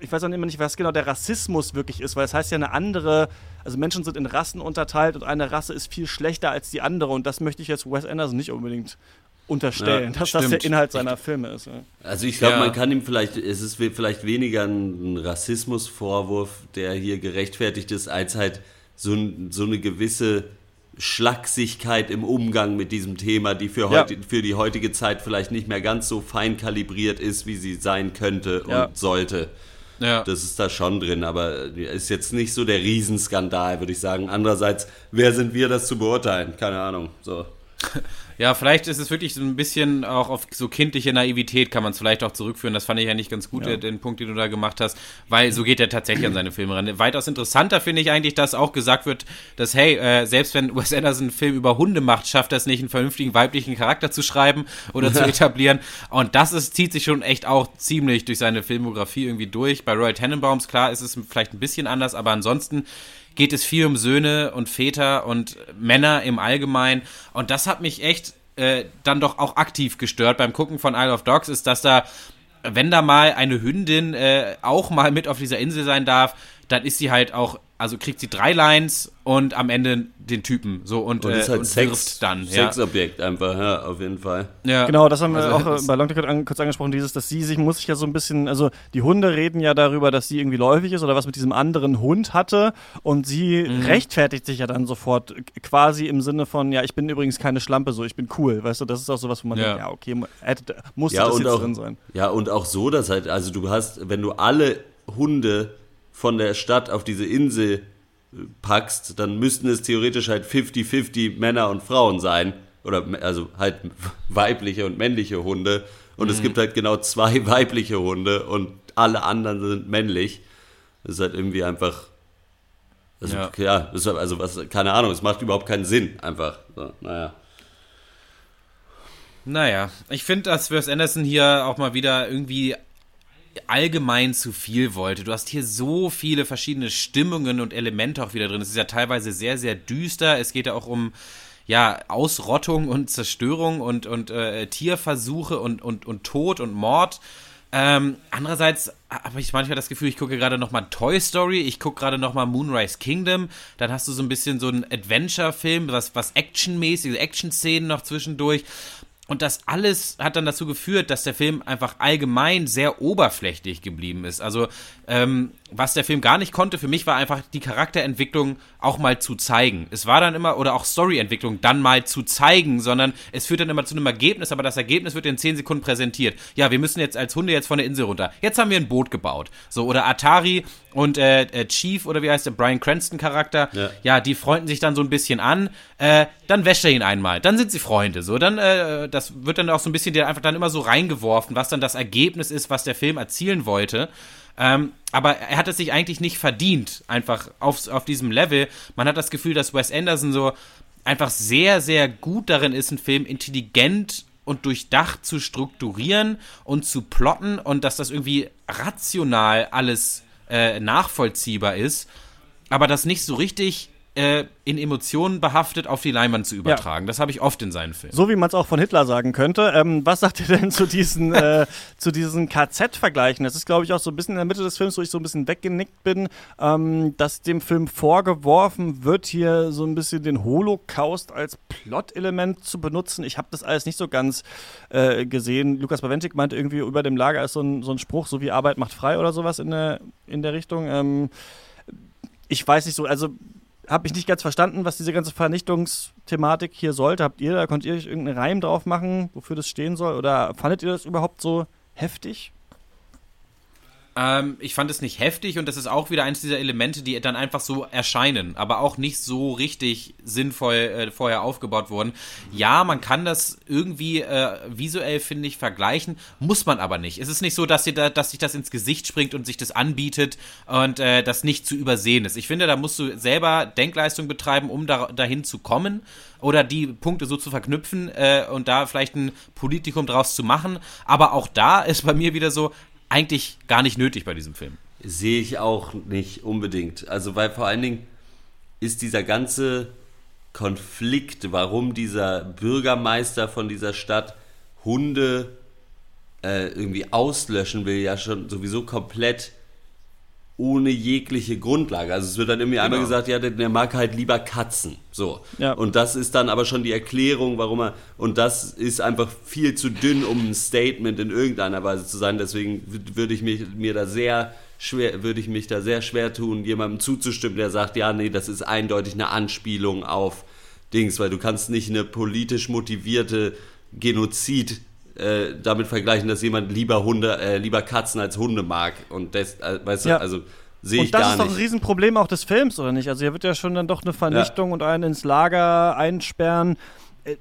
ich weiß auch immer nicht, was genau der Rassismus wirklich ist, weil es das heißt ja eine andere, also Menschen sind in Rassen unterteilt und eine Rasse ist viel schlechter als die andere. Und das möchte ich jetzt Wes Anderson nicht unbedingt unterstellen, ja, dass stimmt. das der Inhalt seiner Filme ist. Ja. Also ich glaube, ja. man kann ihm vielleicht, es ist vielleicht weniger ein Rassismusvorwurf, der hier gerechtfertigt ist, als halt so, so eine gewisse Schlagsigkeit im Umgang mit diesem Thema, die für, heute, ja. für die heutige Zeit vielleicht nicht mehr ganz so fein kalibriert ist, wie sie sein könnte und ja. sollte. Ja. Das ist da schon drin, aber ist jetzt nicht so der Riesenskandal, würde ich sagen. Andererseits, wer sind wir, das zu beurteilen? Keine Ahnung. So. Ja, vielleicht ist es wirklich so ein bisschen auch auf so kindliche Naivität kann man es vielleicht auch zurückführen. Das fand ich ja nicht ganz gut, ja. den Punkt, den du da gemacht hast, weil so geht er tatsächlich an seine Filme ran. Weitaus interessanter finde ich eigentlich, dass auch gesagt wird, dass, hey, äh, selbst wenn Wes Anderson einen Film über Hunde macht, schafft er es nicht, einen vernünftigen weiblichen Charakter zu schreiben oder zu etablieren. Und das ist, zieht sich schon echt auch ziemlich durch seine Filmografie irgendwie durch. Bei Royal Tenenbaums, klar, ist es vielleicht ein bisschen anders, aber ansonsten geht es viel um Söhne und Väter und Männer im Allgemeinen. Und das hat mich echt äh, dann doch auch aktiv gestört beim Gucken von Isle of Dogs, ist, dass da, wenn da mal eine Hündin äh, auch mal mit auf dieser Insel sein darf, dann ist sie halt auch, also kriegt sie drei Lines und am Ende den Typen. So und, und, ist halt und Sex, dann. Sexobjekt ja. einfach, ja, auf jeden Fall. Ja. Genau, das haben wir also, auch äh, bei Long an, kurz angesprochen, dieses, dass sie sich, muss sich ja so ein bisschen, also die Hunde reden ja darüber, dass sie irgendwie läufig ist oder was mit diesem anderen Hund hatte und sie mhm. rechtfertigt sich ja dann sofort quasi im Sinne von, ja, ich bin übrigens keine Schlampe, so, ich bin cool, weißt du, das ist auch sowas, wo man ja. denkt, ja, okay, hätte, muss ja, das jetzt auch, drin sein. Ja, und auch so, dass halt, also du hast, wenn du alle Hunde von der Stadt auf diese Insel äh, packst, dann müssten es theoretisch halt 50-50 Männer und Frauen sein. Oder also halt weibliche und männliche Hunde. Und mhm. es gibt halt genau zwei weibliche Hunde und alle anderen sind männlich. Das ist halt irgendwie einfach. Also, ja, ja also was, keine Ahnung, es macht überhaupt keinen Sinn, einfach. So, naja. Naja, ich finde, dass Wes Anderson hier auch mal wieder irgendwie allgemein zu viel wollte. Du hast hier so viele verschiedene Stimmungen und Elemente auch wieder drin. Es ist ja teilweise sehr, sehr düster. Es geht ja auch um ja, Ausrottung und Zerstörung und, und äh, Tierversuche und, und, und Tod und Mord. Ähm, andererseits habe ich manchmal das Gefühl, ich gucke gerade noch mal Toy Story, ich gucke gerade noch mal Moonrise Kingdom, dann hast du so ein bisschen so einen Adventure-Film, was, was Action-mäßige Action-Szenen noch zwischendurch und das alles hat dann dazu geführt, dass der Film einfach allgemein sehr oberflächlich geblieben ist. Also, ähm, was der Film gar nicht konnte, für mich war einfach die Charakterentwicklung auch mal zu zeigen. Es war dann immer, oder auch Storyentwicklung dann mal zu zeigen, sondern es führt dann immer zu einem Ergebnis, aber das Ergebnis wird in 10 Sekunden präsentiert. Ja, wir müssen jetzt als Hunde jetzt von der Insel runter. Jetzt haben wir ein Boot gebaut. So, oder Atari und äh, äh, Chief, oder wie heißt der, Brian Cranston-Charakter, ja. ja. die freunden sich dann so ein bisschen an. Äh, dann wäscht er ihn einmal. Dann sind sie Freunde. So, dann, äh, das wird dann auch so ein bisschen der einfach dann immer so reingeworfen, was dann das Ergebnis ist, was der Film erzielen wollte. Ähm, aber er hat es sich eigentlich nicht verdient, einfach auf, auf diesem Level. Man hat das Gefühl, dass Wes Anderson so einfach sehr, sehr gut darin ist, einen Film intelligent und durchdacht zu strukturieren und zu plotten und dass das irgendwie rational alles äh, nachvollziehbar ist, aber das nicht so richtig äh, in Emotionen behaftet auf die Leinwand zu übertragen. Ja. Das habe ich oft in seinen Filmen. So wie man es auch von Hitler sagen könnte. Ähm, was sagt ihr denn zu diesen, äh, zu diesen KZ-Vergleichen? Das ist, glaube ich, auch so ein bisschen in der Mitte des Films, wo ich so ein bisschen weggenickt bin, ähm, dass dem Film vorgeworfen wird, hier so ein bisschen den Holocaust als Plot-Element zu benutzen. Ich habe das alles nicht so ganz äh, gesehen. Lukas Bawentik meinte irgendwie, über dem Lager ist so ein, so ein Spruch, so wie Arbeit macht frei oder sowas in der, in der Richtung. Ähm, ich weiß nicht so, also habe ich nicht ganz verstanden, was diese ganze Vernichtungsthematik hier sollte. Habt ihr da, konnt ihr euch irgendeinen Reim drauf machen, wofür das stehen soll? Oder fandet ihr das überhaupt so heftig? Ähm, ich fand es nicht heftig und das ist auch wieder eines dieser Elemente, die dann einfach so erscheinen, aber auch nicht so richtig sinnvoll äh, vorher aufgebaut wurden. Ja, man kann das irgendwie äh, visuell, finde ich, vergleichen, muss man aber nicht. Es ist nicht so, dass, dir da, dass sich das ins Gesicht springt und sich das anbietet und äh, das nicht zu übersehen ist. Ich finde, da musst du selber Denkleistung betreiben, um da, dahin zu kommen oder die Punkte so zu verknüpfen äh, und da vielleicht ein Politikum draus zu machen. Aber auch da ist bei mir wieder so, eigentlich gar nicht nötig bei diesem Film. Sehe ich auch nicht unbedingt. Also, weil vor allen Dingen ist dieser ganze Konflikt, warum dieser Bürgermeister von dieser Stadt Hunde äh, irgendwie auslöschen will, ja schon sowieso komplett ohne jegliche Grundlage. Also es wird dann irgendwie genau. einmal gesagt, ja, der, mag halt lieber Katzen. So. Ja. Und das ist dann aber schon die Erklärung, warum er. Und das ist einfach viel zu dünn, um ein Statement in irgendeiner Weise zu sein. Deswegen würde ich mich, mir da sehr schwer, würde ich mich da sehr schwer tun, jemandem zuzustimmen, der sagt, ja, nee, das ist eindeutig eine Anspielung auf Dings, weil du kannst nicht eine politisch motivierte Genozid äh, damit vergleichen, dass jemand lieber Hunde, äh, lieber Katzen als Hunde mag. Und das, äh, weißt ja. du, also sehe ich gar nicht. Und das ist doch ein Riesenproblem auch des Films, oder nicht? Also hier wird ja schon dann doch eine Vernichtung ja. und einen ins Lager einsperren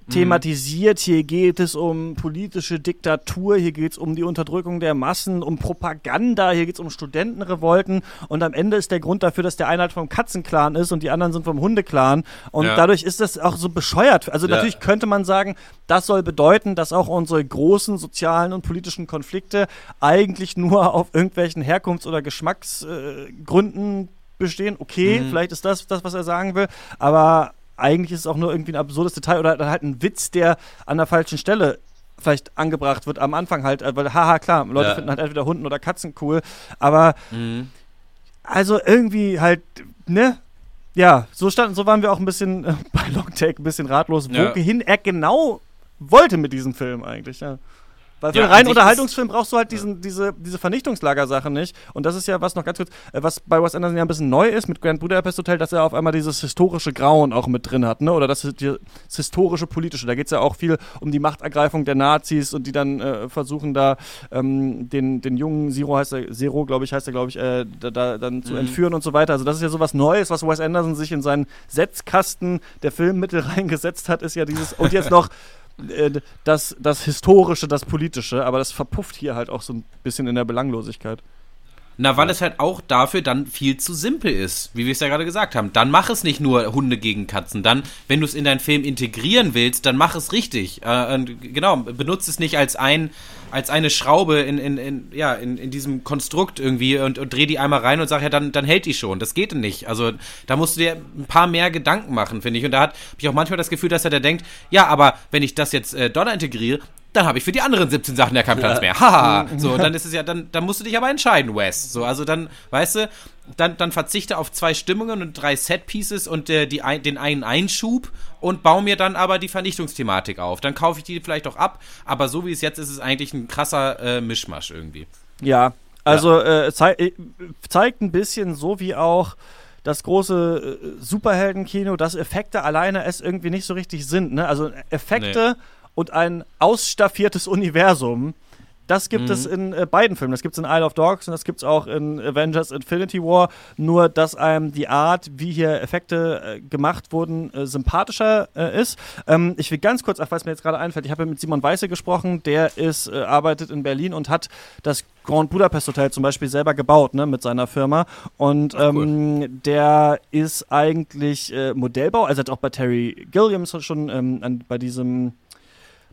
thematisiert. Hier geht es um politische Diktatur, hier geht es um die Unterdrückung der Massen, um Propaganda, hier geht es um Studentenrevolten und am Ende ist der Grund dafür, dass der eine halt vom Katzenclan ist und die anderen sind vom Hundeclan und ja. dadurch ist das auch so bescheuert. Also ja. natürlich könnte man sagen, das soll bedeuten, dass auch unsere großen sozialen und politischen Konflikte eigentlich nur auf irgendwelchen Herkunfts- oder Geschmacksgründen äh, bestehen. Okay, mhm. vielleicht ist das das, was er sagen will, aber eigentlich ist es auch nur irgendwie ein absurdes Detail oder halt ein Witz, der an der falschen Stelle vielleicht angebracht wird am Anfang halt, äh, weil haha klar, Leute ja. finden halt entweder Hunden oder Katzen cool, aber mhm. also irgendwie halt, ne? Ja, so stand, so waren wir auch ein bisschen äh, bei Longtake ein bisschen ratlos, wohin ja. er genau wollte mit diesem Film eigentlich, ja. Weil für ja, einen reinen Unterhaltungsfilm brauchst du halt diesen, diese, diese Vernichtungslagersache nicht. Und das ist ja was noch ganz kurz, äh, was bei Wes Anderson ja ein bisschen neu ist mit Grand Budapest Hotel, dass er auf einmal dieses historische Grauen auch mit drin hat, ne? Oder das, das historische politische. Da geht es ja auch viel um die Machtergreifung der Nazis und die dann äh, versuchen da ähm, den, den jungen Zero heißt er, Zero, glaube ich, heißt er, glaube ich, äh, da, da, dann zu mhm. entführen und so weiter. Also das ist ja so was Neues, was Wes Anderson sich in seinen Setzkasten der Filmmittel reingesetzt hat, ist ja dieses, und jetzt noch das, das Historische, das Politische, aber das verpufft hier halt auch so ein bisschen in der Belanglosigkeit. Na, weil es halt auch dafür dann viel zu simpel ist, wie wir es ja gerade gesagt haben. Dann mach es nicht nur Hunde gegen Katzen. Dann, wenn du es in deinen Film integrieren willst, dann mach es richtig. Äh, genau, benutze es nicht als ein als eine Schraube in, in, in, ja, in, in diesem Konstrukt irgendwie und, und dreh die einmal rein und sag ja, dann, dann hält die schon. Das geht nicht. Also da musst du dir ein paar mehr Gedanken machen, finde ich. Und da habe ich auch manchmal das Gefühl, dass er da denkt, ja, aber wenn ich das jetzt äh, Donner integriere, dann habe ich für die anderen 17 Sachen ja keinen Platz mehr. Haha. so, dann ist es ja, dann, dann musst du dich aber entscheiden, Wes. So, also dann, weißt du, dann, dann verzichte auf zwei Stimmungen und drei Set-Pieces und äh, die, den einen Einschub und baue mir dann aber die Vernichtungsthematik auf. Dann kaufe ich die vielleicht auch ab, aber so wie es jetzt ist, ist es eigentlich ein krasser äh, Mischmasch irgendwie. Ja, also ja. Äh, zei äh, zeigt ein bisschen so wie auch das große äh, Superheldenkino, dass Effekte alleine es irgendwie nicht so richtig sind. Ne? Also Effekte nee. Und ein ausstaffiertes Universum das gibt mhm. es in äh, beiden Filmen. Das gibt es in Isle of Dogs und das gibt es auch in Avengers Infinity War. Nur, dass einem die Art, wie hier Effekte äh, gemacht wurden, äh, sympathischer äh, ist. Ähm, ich will ganz kurz, ach, was mir jetzt gerade einfällt, ich habe mit Simon Weiße gesprochen, der ist, äh, arbeitet in Berlin und hat das Grand Budapest Hotel zum Beispiel selber gebaut, ne, mit seiner Firma. Und ach, ähm, der ist eigentlich äh, Modellbau, also hat auch bei Terry Gilliams schon ähm, an, bei diesem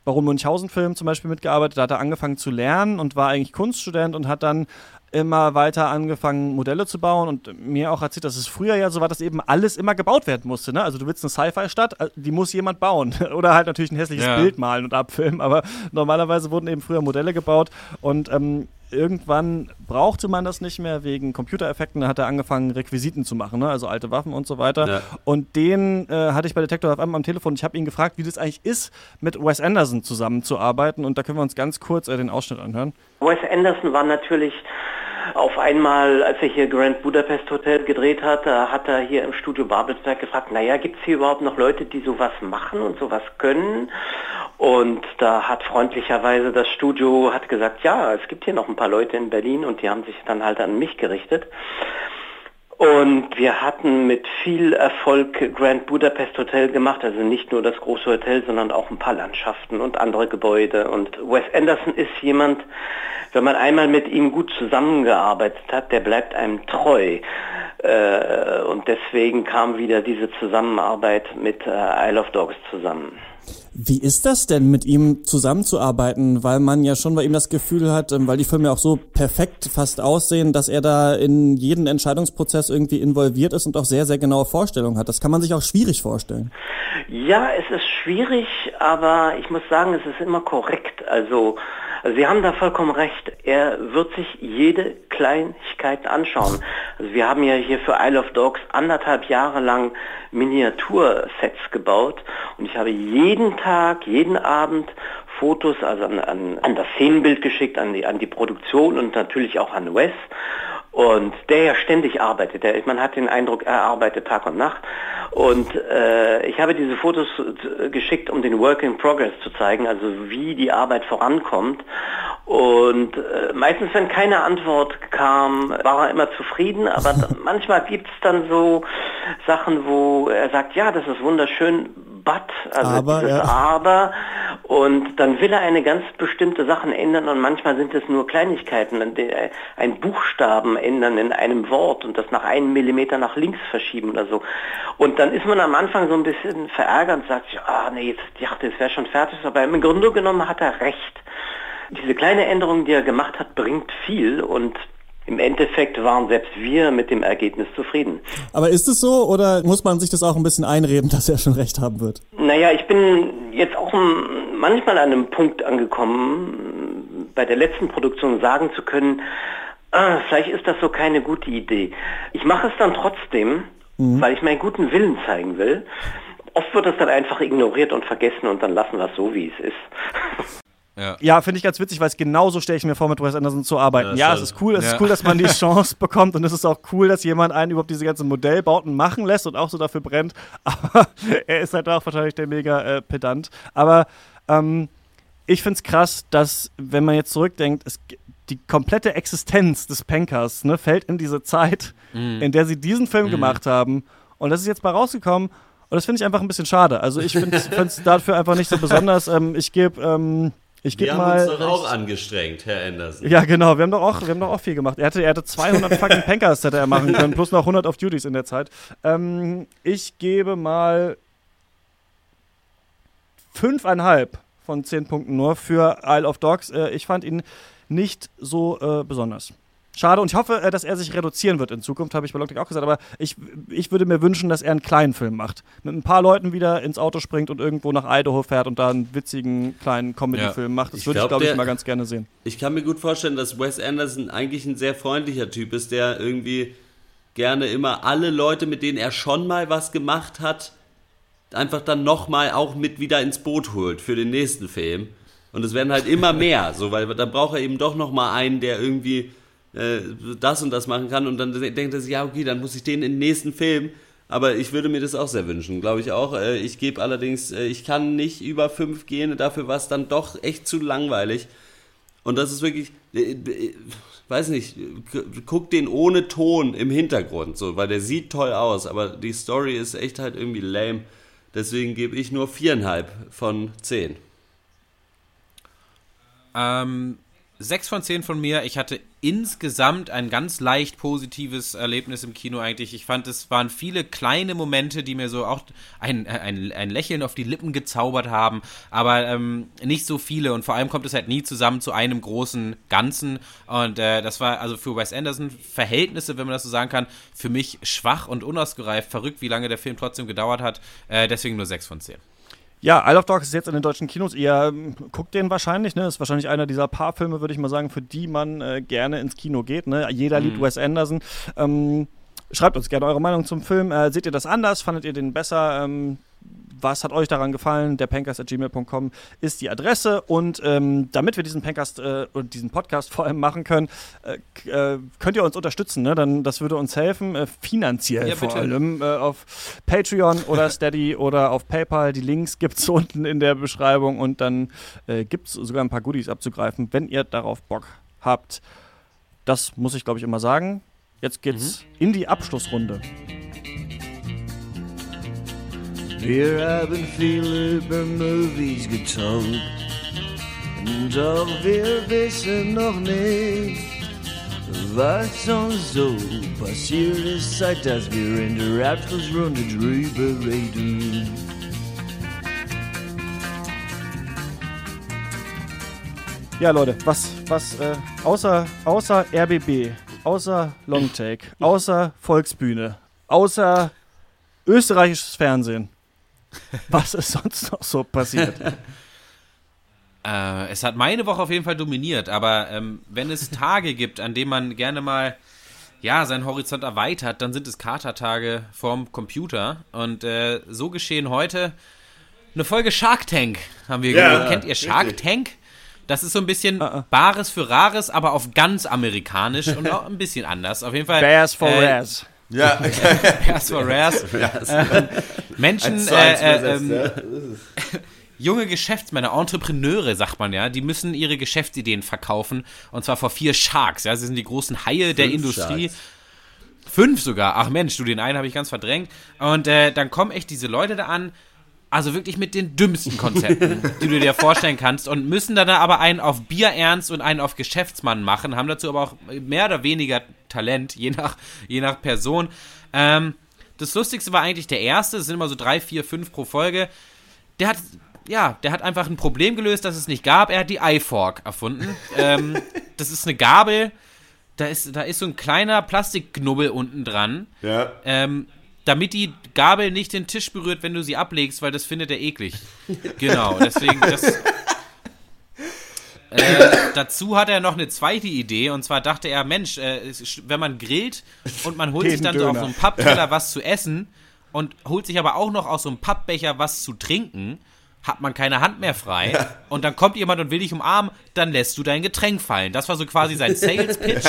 Baron Münchhausen-Film zum Beispiel mitgearbeitet. Da hat er angefangen zu lernen und war eigentlich Kunststudent und hat dann immer weiter angefangen, Modelle zu bauen und mir auch erzählt, dass es früher ja so war, dass eben alles immer gebaut werden musste. Ne? Also du willst eine Sci-Fi-Stadt, äh, die muss jemand bauen. Oder halt natürlich ein hässliches ja. Bild malen und abfilmen, aber normalerweise wurden eben früher Modelle gebaut und ähm, irgendwann brauchte man das nicht mehr wegen Computereffekten. Da hat er angefangen, Requisiten zu machen, ne? also alte Waffen und so weiter. Ja. Und den äh, hatte ich bei Detector FM am Telefon. Ich habe ihn gefragt, wie das eigentlich ist, mit Wes Anderson zusammenzuarbeiten. Und da können wir uns ganz kurz äh, den Ausschnitt anhören. Wes Anderson war natürlich auf einmal, als er hier Grand Budapest Hotel gedreht hat, hat er hier im Studio Babelsberg gefragt, naja, gibt es hier überhaupt noch Leute, die sowas machen und sowas können? Und da hat freundlicherweise das Studio hat gesagt, ja, es gibt hier noch ein paar Leute in Berlin und die haben sich dann halt an mich gerichtet. Und wir hatten mit viel Erfolg Grand Budapest Hotel gemacht, also nicht nur das große Hotel, sondern auch ein paar Landschaften und andere Gebäude. Und Wes Anderson ist jemand, wenn man einmal mit ihm gut zusammengearbeitet hat, der bleibt einem treu. Äh, und deswegen kam wieder diese Zusammenarbeit mit äh, Isle of Dogs zusammen. Wie ist das denn, mit ihm zusammenzuarbeiten? Weil man ja schon bei ihm das Gefühl hat, ähm, weil die Filme auch so perfekt fast aussehen, dass er da in jeden Entscheidungsprozess irgendwie involviert ist und auch sehr, sehr genaue Vorstellungen hat. Das kann man sich auch schwierig vorstellen. Ja, es ist schwierig, aber ich muss sagen, es ist immer korrekt. Also also Sie haben da vollkommen recht. Er wird sich jede Kleinigkeit anschauen. Also wir haben ja hier für Isle of Dogs anderthalb Jahre lang Miniatursets gebaut und ich habe jeden Tag, jeden Abend Fotos also an, an, an das Szenenbild geschickt, an die, an die Produktion und natürlich auch an Wes und der ja ständig arbeitet. Der, man hat den Eindruck, er arbeitet Tag und Nacht. Und äh, ich habe diese Fotos geschickt, um den Work in Progress zu zeigen, also wie die Arbeit vorankommt. Und äh, meistens, wenn keine Antwort kam, war er immer zufrieden, aber manchmal gibt es dann so Sachen, wo er sagt, ja, das ist wunderschön, but, also aber, dieses ja. aber. Und dann will er eine ganz bestimmte Sachen ändern und manchmal sind es nur Kleinigkeiten, ein Buchstaben ändern in einem Wort und das nach einem Millimeter nach links verschieben oder so. Und dann ist man am Anfang so ein bisschen verärgert und sagt, ah nee, jetzt, ich dachte, es wäre schon fertig, aber im Grunde genommen hat er recht. Diese kleine Änderung, die er gemacht hat, bringt viel und im Endeffekt waren selbst wir mit dem Ergebnis zufrieden. Aber ist es so oder muss man sich das auch ein bisschen einreden, dass er schon recht haben wird? Naja, ich bin jetzt auch manchmal an einem Punkt angekommen, bei der letzten Produktion sagen zu können, ah, vielleicht ist das so keine gute Idee. Ich mache es dann trotzdem, mhm. weil ich meinen guten Willen zeigen will. Oft wird es dann einfach ignoriert und vergessen und dann lassen wir es so, wie es ist. Ja, ja finde ich ganz witzig, weil es genauso stelle ich mir vor, mit Wes Anderson zu arbeiten. Ja, ja es ist cool, es ja. ist cool, dass man die Chance bekommt und es ist auch cool, dass jemand einen überhaupt diese ganzen Modellbauten machen lässt und auch so dafür brennt. Aber er ist halt auch wahrscheinlich der mega äh, Pedant. Aber ähm, ich finde es krass, dass, wenn man jetzt zurückdenkt, es, die komplette Existenz des Pankers ne, fällt in diese Zeit, mm. in der sie diesen Film mm. gemacht haben. Und das ist jetzt mal rausgekommen. Und das finde ich einfach ein bisschen schade. Also ich finde es dafür einfach nicht so besonders. Ähm, ich gebe ähm, ich wir haben mal uns doch auch angestrengt, Herr Anderson. Ja, genau. Wir haben doch auch, wir haben doch auch viel gemacht. Er hatte, er hatte 200 fucking Pankers hätte er machen können, plus noch 100 auf Duties in der Zeit. Ähm, ich gebe mal fünfeinhalb von zehn Punkten nur für Isle of Dogs. Äh, ich fand ihn nicht so äh, besonders. Schade und ich hoffe, äh, dass er sich reduzieren wird in Zukunft, habe ich bei Logitech auch gesagt. Aber ich, ich würde mir wünschen, dass er einen kleinen Film macht. Mit ein paar Leuten wieder ins Auto springt und irgendwo nach Idaho fährt und da einen witzigen kleinen Comedy-Film ja. macht. Das würde ich, glaube ich, mal ganz gerne sehen. Ich kann mir gut vorstellen, dass Wes Anderson eigentlich ein sehr freundlicher Typ ist, der irgendwie gerne immer alle Leute, mit denen er schon mal was gemacht hat, einfach dann nochmal auch mit wieder ins Boot holt für den nächsten Film. Und es werden halt immer mehr, so, weil dann braucht er eben doch nochmal einen, der irgendwie äh, das und das machen kann und dann denkt er sich, ja, okay, dann muss ich den in den nächsten Film. Aber ich würde mir das auch sehr wünschen, glaube ich auch. Äh, ich gebe allerdings, äh, ich kann nicht über fünf gehen, dafür war es dann doch echt zu langweilig. Und das ist wirklich, weiß nicht, guck den ohne Ton im Hintergrund, so, weil der sieht toll aus, aber die Story ist echt halt irgendwie lame. Deswegen gebe ich nur viereinhalb von zehn. Ähm, sechs von zehn von mir. Ich hatte insgesamt ein ganz leicht positives Erlebnis im Kino eigentlich. Ich fand, es waren viele kleine Momente, die mir so auch ein, ein, ein Lächeln auf die Lippen gezaubert haben, aber ähm, nicht so viele. Und vor allem kommt es halt nie zusammen zu einem großen Ganzen. Und äh, das war also für Wes Anderson Verhältnisse, wenn man das so sagen kann, für mich schwach und unausgereift. Verrückt, wie lange der Film trotzdem gedauert hat. Äh, deswegen nur sechs von zehn. Ja, Isle of Dogs ist jetzt in den deutschen Kinos. Ihr ähm, guckt den wahrscheinlich, ne? Ist wahrscheinlich einer dieser paar Filme, würde ich mal sagen, für die man äh, gerne ins Kino geht, ne? Jeder mhm. liebt Wes Anderson. Ähm, schreibt uns gerne eure Meinung zum Film. Äh, seht ihr das anders? Fandet ihr den besser? Ähm, was hat euch daran gefallen? Der Pankers.gmail.com ist die Adresse. Und ähm, damit wir diesen Pankast äh, und diesen Podcast vor allem machen können, äh, äh, könnt ihr uns unterstützen. Ne? Dann, das würde uns helfen, äh, finanziell Ja, vor bitte. allem. Äh, auf Patreon oder Steady oder auf PayPal. Die Links gibt es unten in der Beschreibung. Und dann äh, gibt es sogar ein paar Goodies abzugreifen, wenn ihr darauf Bock habt. Das muss ich, glaube ich, immer sagen. Jetzt geht's in die Abschlussrunde. Wir haben viel über Movies getankt. Doch wir wissen noch nicht, was uns so passiert ist, seit dass wir in der Abschlussrunde drüber reden. Ja, Leute, was, was, äh, außer, außer RBB, außer Longtake, außer Volksbühne, außer österreichisches Fernsehen, was ist sonst noch so passiert? Äh, es hat meine Woche auf jeden Fall dominiert, aber ähm, wenn es Tage gibt, an denen man gerne mal ja, seinen Horizont erweitert, dann sind es Katertage vorm Computer. Und äh, so geschehen heute eine Folge Shark Tank, haben wir Ja, gehört. Kennt ihr Shark richtig. Tank? Das ist so ein bisschen Ah, Bares für Rares, aber auf ganz amerikanisch und auch ein bisschen anders. Auf jeden Fall. Bears for äh, Raz. Ja, Bears for Rares. Ähm, Menschen, eins zu eins äh, äh, ähm, ja. junge Geschäftsmänner, Entrepreneure, sagt man ja, die müssen ihre Geschäftsideen verkaufen. Und zwar vor vier Sharks. Ja, sie sind die großen Haie der Fünf Industrie. Sharks. Fünf sogar. Ach Mensch, du, den einen habe ich ganz verdrängt. Und äh, dann kommen echt diese Leute da an, also wirklich mit den dümmsten Konzepten, die du dir vorstellen kannst. Und müssen dann aber einen auf Bier ernst und einen auf Geschäftsmann machen, haben dazu aber auch mehr oder weniger Talent, je nach, je nach Person. Ähm, das Lustigste war eigentlich der erste, es sind immer so drei, vier, fünf pro Folge. Der hat, ja, der hat einfach ein Problem gelöst, das es nicht gab. Er hat die iFork erfunden. ähm, das ist eine Gabel, da ist, da ist so ein kleiner Plastikknubbel unten dran. ja. Ähm, damit die Gabel nicht den Tisch berührt, wenn du sie ablegst, weil das findet er eklig. Genau, deswegen das. Äh, dazu hat er noch eine zweite Idee und zwar dachte er, Mensch, äh, wenn man grillt und man holt sich dann so auf Döner. so einem Pappteller was zu essen und holt sich aber auch noch aus so einem Pappbecher was zu trinken, hat man keine Hand mehr frei und dann kommt jemand und will dich umarmen, dann lässt du dein Getränk fallen. Das war so quasi sein Sales-Pitch.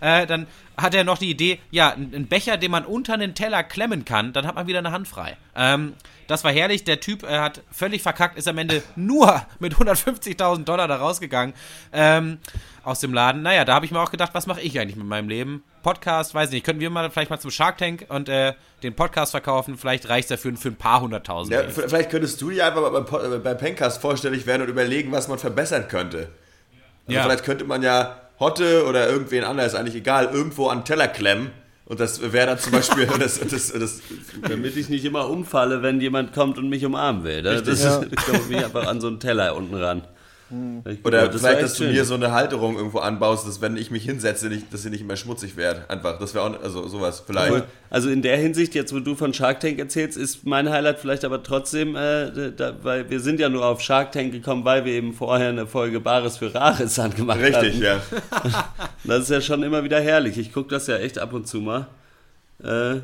äh, dann hat er noch die Idee, ja, ein Becher, den man unter einen Teller klemmen kann, dann hat man wieder eine Hand frei. Ähm, das war herrlich. Der Typ äh, hat völlig verkackt, ist am Ende nur mit 150.000 Dollar da rausgegangen ähm, aus dem Laden. Naja, da habe ich mir auch gedacht, was mache ich eigentlich mit meinem Leben? Podcast, weiß nicht, könnten wir mal vielleicht mal zum Shark Tank und äh, den Podcast verkaufen? Vielleicht reicht es dafür für ein paar hunderttausend. Ja, vielleicht könntest du dir einfach mal beim, äh, beim Pencast vorstellig werden und überlegen, was man verbessern könnte. Also Ja. vielleicht könnte man ja Hotte oder irgendwen anders, eigentlich egal, irgendwo an Teller klemmen. Und das wäre dann zum Beispiel das, das, das, Damit ich nicht immer umfalle, wenn jemand kommt und mich umarmen will. Ne? Das Ja. ist, ich komme mich einfach an so einen Teller unten ran. Ich- Oder das vielleicht, dass du schön. mir so eine Halterung irgendwo anbaust, dass wenn ich mich hinsetze, nicht, dass sie nicht mehr schmutzig wird. Einfach, das wäre auch, also sowas vielleicht. Also in der Hinsicht, jetzt wo du von Shark Tank erzählst, ist mein Highlight vielleicht aber trotzdem, äh, da, weil wir sind ja nur auf Shark Tank gekommen, weil wir eben vorher eine Folge Bares für Rares angemacht Richtig, hatten. ja. Das ist ja schon immer wieder herrlich. Ich gucke das ja echt ab und zu mal. Äh,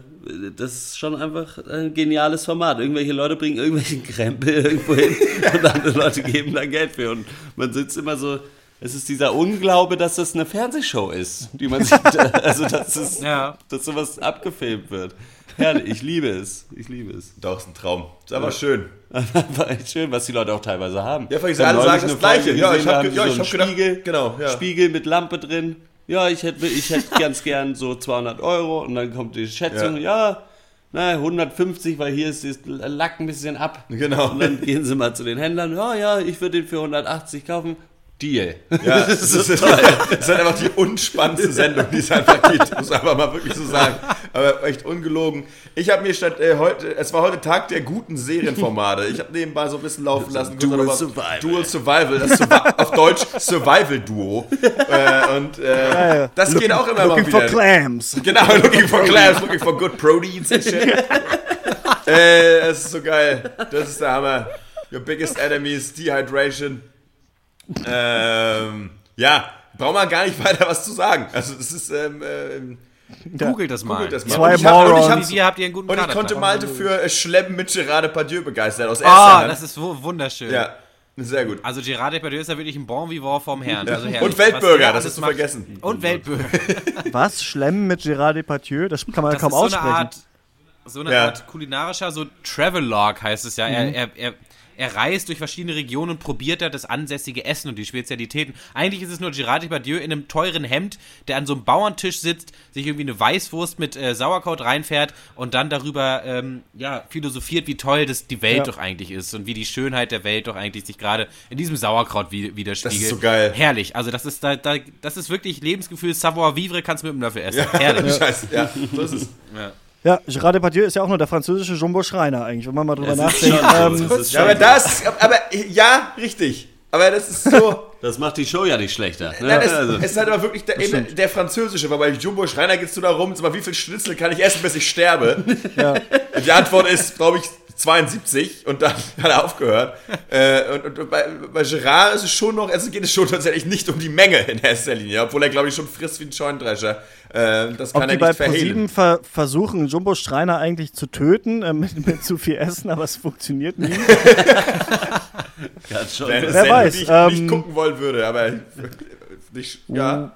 das ist schon einfach ein geniales Format. Irgendwelche Leute bringen irgendwelchen Krempel irgendwo hin und andere Leute geben da Geld für. Und man sitzt immer so. Es ist dieser Unglaube, dass das eine Fernsehshow ist, die man sieht. Also, dass, es, Ja. dass sowas abgefilmt wird. Herrlich, ich liebe es. Ich liebe es. Doch, ist ein Traum. Ist aber schön. Einfach echt schön, was die Leute auch teilweise haben. Ja, vielleicht Ich hab alle sagen das Gleiche. Ja, ich da hab ja, so hab gedacht, Spiegel, genau, ja. Spiegel mit Lampe drin. Ja, ich hätte ich hätte ganz gern so 200 Euro und dann kommt die Schätzung, ja, na, 150, weil hier ist das Lack ein bisschen ab. Genau. Und dann gehen sie mal zu den Händlern, ja, ja, ich würde den für 180 kaufen. Deal. Ja, das ist, das, ist, das ist halt einfach die unspannendste Sendung, die es einfach gibt, muss man einfach mal wirklich so sagen. Aber echt ungelogen. Ich habe mir statt äh, heute, es war heute Tag der guten Serienformate. Ich habe nebenbei so ein bisschen laufen lassen. Dual Survival. Dual Survival, das Survi auf Deutsch Survival Duo. Äh, und äh, das geht auch immer mal Looking for clams. Genau, looking for clams, looking for good proteins and shit. äh, das ist so geil. Das ist der Hammer. Your biggest enemy is dehydration. Ähm, ja, braucht man gar nicht weiter was zu sagen. Also das ist, ähm, ähm, Googelt das mal. Googelt das mal. Zwei Und ich hab- und ich hab- Wie habt ihr einen guten Und ich konnte? Malte für äh, Schleppen mit Gerard Depardieu begeistern aus Ah, erster das ist wu- wunderschön. Ja, sehr gut. Also Gerard Depardieu ist ja wirklich ein Bon vivant vom Herrn. Also herrlich. Und Weltbürger, das hast du macht. vergessen. Und Weltbürger. Was? Schlemmen mit Gérard Depardieu? Das kann man Das kaum ist so aussprechen. eine Art, so eine Ja. Art kulinarischer, so Travelog heißt es ja. Mhm. Er, er, er, er reist durch verschiedene Regionen und probiert da das ansässige Essen und die Spezialitäten. Eigentlich ist es nur Gerard Depardieu in einem teuren Hemd, der an so einem Bauerntisch sitzt, sich irgendwie eine Weißwurst mit äh, Sauerkraut reinfährt und dann darüber ähm, ja, philosophiert, wie toll das die Welt Ja. doch eigentlich ist und wie die Schönheit der Welt doch eigentlich sich gerade in diesem Sauerkraut wi- widerspiegelt. Das ist so geil. Herrlich. Also das ist da, da das ist wirklich Lebensgefühl Savoir vivre, kannst du mit dem Löffel essen. Herrlich. Scheiße, ja, so ist es. Ja, Gérard Depardieu ist ja auch nur der französische Jumbo Schreiner eigentlich, wenn man mal drüber Es ist nachdenkt. Ähm, Ja, aber das, aber ja, richtig. Aber das ist so. Das macht die Show ja nicht schlechter. Ne? Nein, es, also, es ist halt aber wirklich der, eben der französische, weil bei Jumbo Schreiner geht es nur darum, sag mal, wie viel Schnitzel kann ich essen, bis ich sterbe? Die Antwort ist, glaube ich, 72 und dann hat er aufgehört. Äh, und, und bei, bei Gerard ist es schon noch, also geht es schon tatsächlich nicht um die Menge in erster Linie, obwohl er, glaube ich, schon frisst wie ein Scheunendrescher. Äh, das kann ob er die bei nicht verhehlen. ProSieben ver versuchen, Jumbo Schreiner eigentlich zu töten äh, mit, mit zu viel Essen, aber es funktioniert nie. ganz schon. Wer Sendung, weiß, die ich ähm, nicht gucken wollen würde, aber nicht, ja.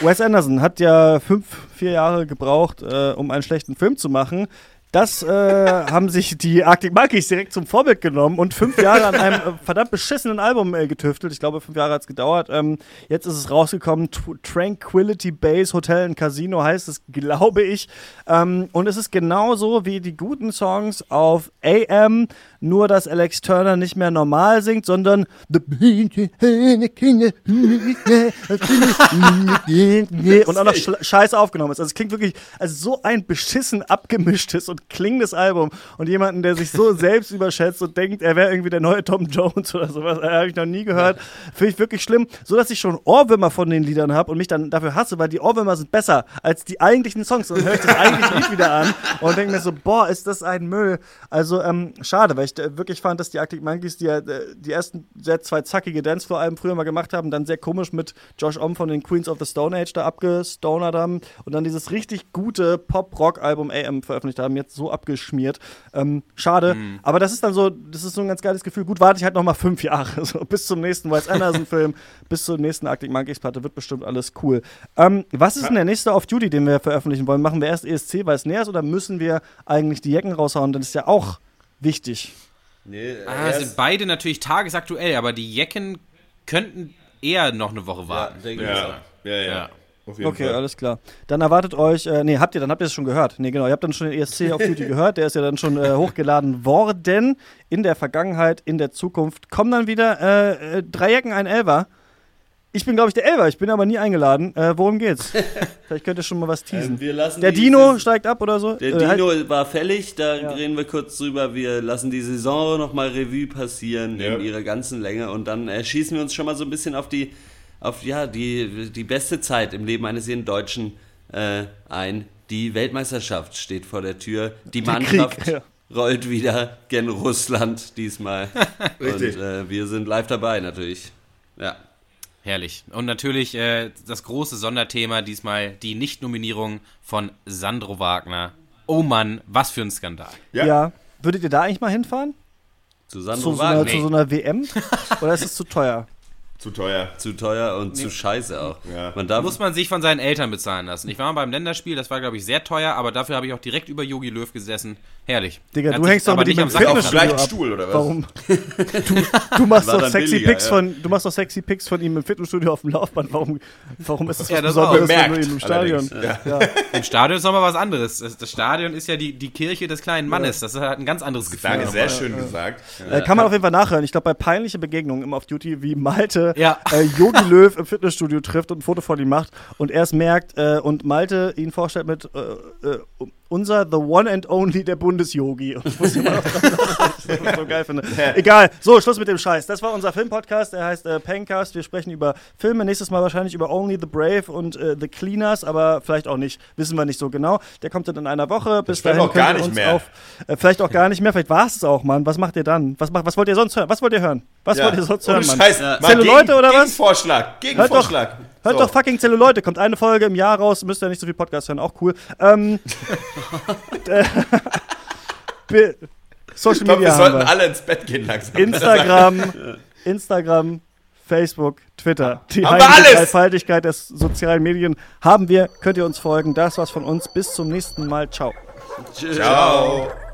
Wes Anderson hat ja fünf, vier Jahre gebraucht, äh, um einen schlechten Film zu machen. Das äh, haben sich die Arctic Monkeys direkt zum Vorbild genommen und fünf Jahre an einem äh, verdammt beschissenen Album äh, getüftelt. Ich glaube, fünf Jahre hat es gedauert. Ähm, jetzt ist es rausgekommen. T Tranquility Base Hotel and Casino heißt es, glaube ich. Ähm, und es ist genauso wie die guten Songs auf AM, nur dass Alex Turner nicht mehr normal singt, sondern und auch noch sch- scheiße aufgenommen ist. Also es klingt wirklich als so ein beschissen abgemischtes und klingendes Album und jemanden, der sich so selbst überschätzt und denkt, er wäre irgendwie der neue Tom Jones oder sowas, äh, habe ich noch nie gehört. Finde ich wirklich schlimm, so dass ich schon Ohrwürmer von den Liedern habe und mich dann dafür hasse, weil die Ohrwürmer sind besser als die eigentlichen Songs. Und dann höre ich das eigentliche Lied wieder an und denke mir so, boah, ist das ein Müll. Also ähm, schade, weil ich äh, wirklich fand, dass die Arctic Monkeys, die ja äh, die ersten sehr zwei zackige Dancefloor-Alben früher mal gemacht haben, dann sehr komisch mit Josh Om von den Queens of the Stone Age da abgestonert haben und dann dieses richtig gute Pop-Rock-Album AM veröffentlicht haben, jetzt so abgeschmiert. Ähm, schade, aber das ist dann so, das ist so ein ganz geiles Gefühl. Gut, warte ich halt noch mal fünf Jahre, so bis zum nächsten Wes Anderson-Film, bis zur nächsten Arctic Monkeys-Platte, wird bestimmt alles cool. Ähm, was ist denn der nächste Off-Duty, den wir veröffentlichen wollen? Machen wir erst ESC, weil es näher ist, oder müssen wir eigentlich die Jecken raushauen? Das ist ja auch wichtig. Nee, Ah, sind beide natürlich tagesaktuell, aber die Jecken könnten eher noch eine Woche ja, warten. denke ich Ja, ja, ja. Ja. Auf jeden Okay, Fall. alles klar. Dann erwartet euch, äh, nee, habt ihr, dann habt ihr es schon gehört. Nee, genau, ihr habt dann schon den ESC auf Duty gehört, der ist ja dann schon äh, hochgeladen worden in der Vergangenheit, in der Zukunft. Kommen dann wieder äh, äh, drei Jecken, ein Elfer. Ich bin, glaube ich, der Elfer, ich bin aber nie eingeladen. Äh, worum geht's? Vielleicht könnt ihr schon mal was teasen. Ähm, wir lassen der Dino steigt ab oder so? Der Äh, halt- Dino war fällig, da Ja. reden wir kurz drüber. Wir lassen die Saison nochmal Revue passieren Ja. in ihrer ganzen Länge und dann äh, schießen wir uns schon mal so ein bisschen auf die, auf ja, die, die beste Zeit im Leben eines jeden Deutschen äh, ein. Die Weltmeisterschaft steht vor der Tür. Die Mannschaft Krieg, ja. rollt wieder gen Russland diesmal. Richtig. Und äh, wir sind live dabei natürlich. Ja. Herrlich. Und natürlich äh, das große Sonderthema diesmal die Nichtnominierung von Sandro Wagner. Oh Mann, was für ein Skandal. Ja. ja. Würdet ihr da eigentlich mal hinfahren? Zu Zu Sandro so, einer, Wagner. zu so einer WM? oder ist es zu teuer? Zu teuer. Zu teuer und zu scheiße auch. Ja. Man darf Muss man sich von seinen Eltern bezahlen lassen. Ich war mal beim Länderspiel, das war, glaube ich, sehr teuer, aber dafür habe ich auch direkt über Yogi Löw gesessen. Herrlich. Digga, du hängst doch aber mit dem Fitnessstudio gleichen ab. Stuhl, oder was? Warum? Du, du machst doch sexy billiger, Pics ja. von, du machst doch sexy Pics von ihm im Fitnessstudio auf dem Laufband. Warum, warum ist das was Ja, das Besonderes, auch. wenn du Bemerkt, ihn im Stadion? Ja. Im Stadion ist nochmal was anderes. Das, Stadion ist ja die, die Kirche des kleinen Mannes. Das hat ein ganz anderes Gefühl. Danke, sehr schön gesagt. Äh, kann man auf jeden Fall nachhören. Ich glaube, bei peinliche Begegnungen im Off-Duty, wie Malte Ja. äh, Yogi Löw im Fitnessstudio trifft und ein Foto von ihm macht und er es merkt äh, und Malte ihn vorstellt mit äh, äh, unser The One and Only der das so geil finde. Egal. So, Schluss mit dem Scheiß. Das war unser Filmpodcast. Der heißt äh, Pencast. Wir sprechen über Filme. Nächstes Mal wahrscheinlich über Only the Brave und äh, The Cleaners, aber vielleicht auch nicht. Wissen wir nicht so genau. Der kommt dann in einer Woche. Bis vielleicht dahin auch gar nicht uns mehr. Auf, äh, vielleicht auch gar nicht mehr. Vielleicht war es auch, Mann. Was macht ihr dann? Was, macht, was wollt ihr sonst hören? Was wollt ihr hören? Was wollt ihr sonst hören, Mann? Scheiß. Ja. Mal Zelluleute gegen- oder was? Gegenvorschlag. Gegenvorschlag. Hört So. doch fucking Zelluleute, kommt eine Folge im Jahr raus, müsst ihr nicht so viel Podcast hören, auch cool. Ähm, äh, Social Ich glaube, wir Media sollten wir. alle ins Bett gehen langsam. Instagram, Instagram, Facebook, Twitter. Die Haben! Dreifaltigkeit der sozialen Medien haben wir. Könnt ihr uns folgen. Das war's von uns. Bis zum nächsten Mal. Ciao. Ciao.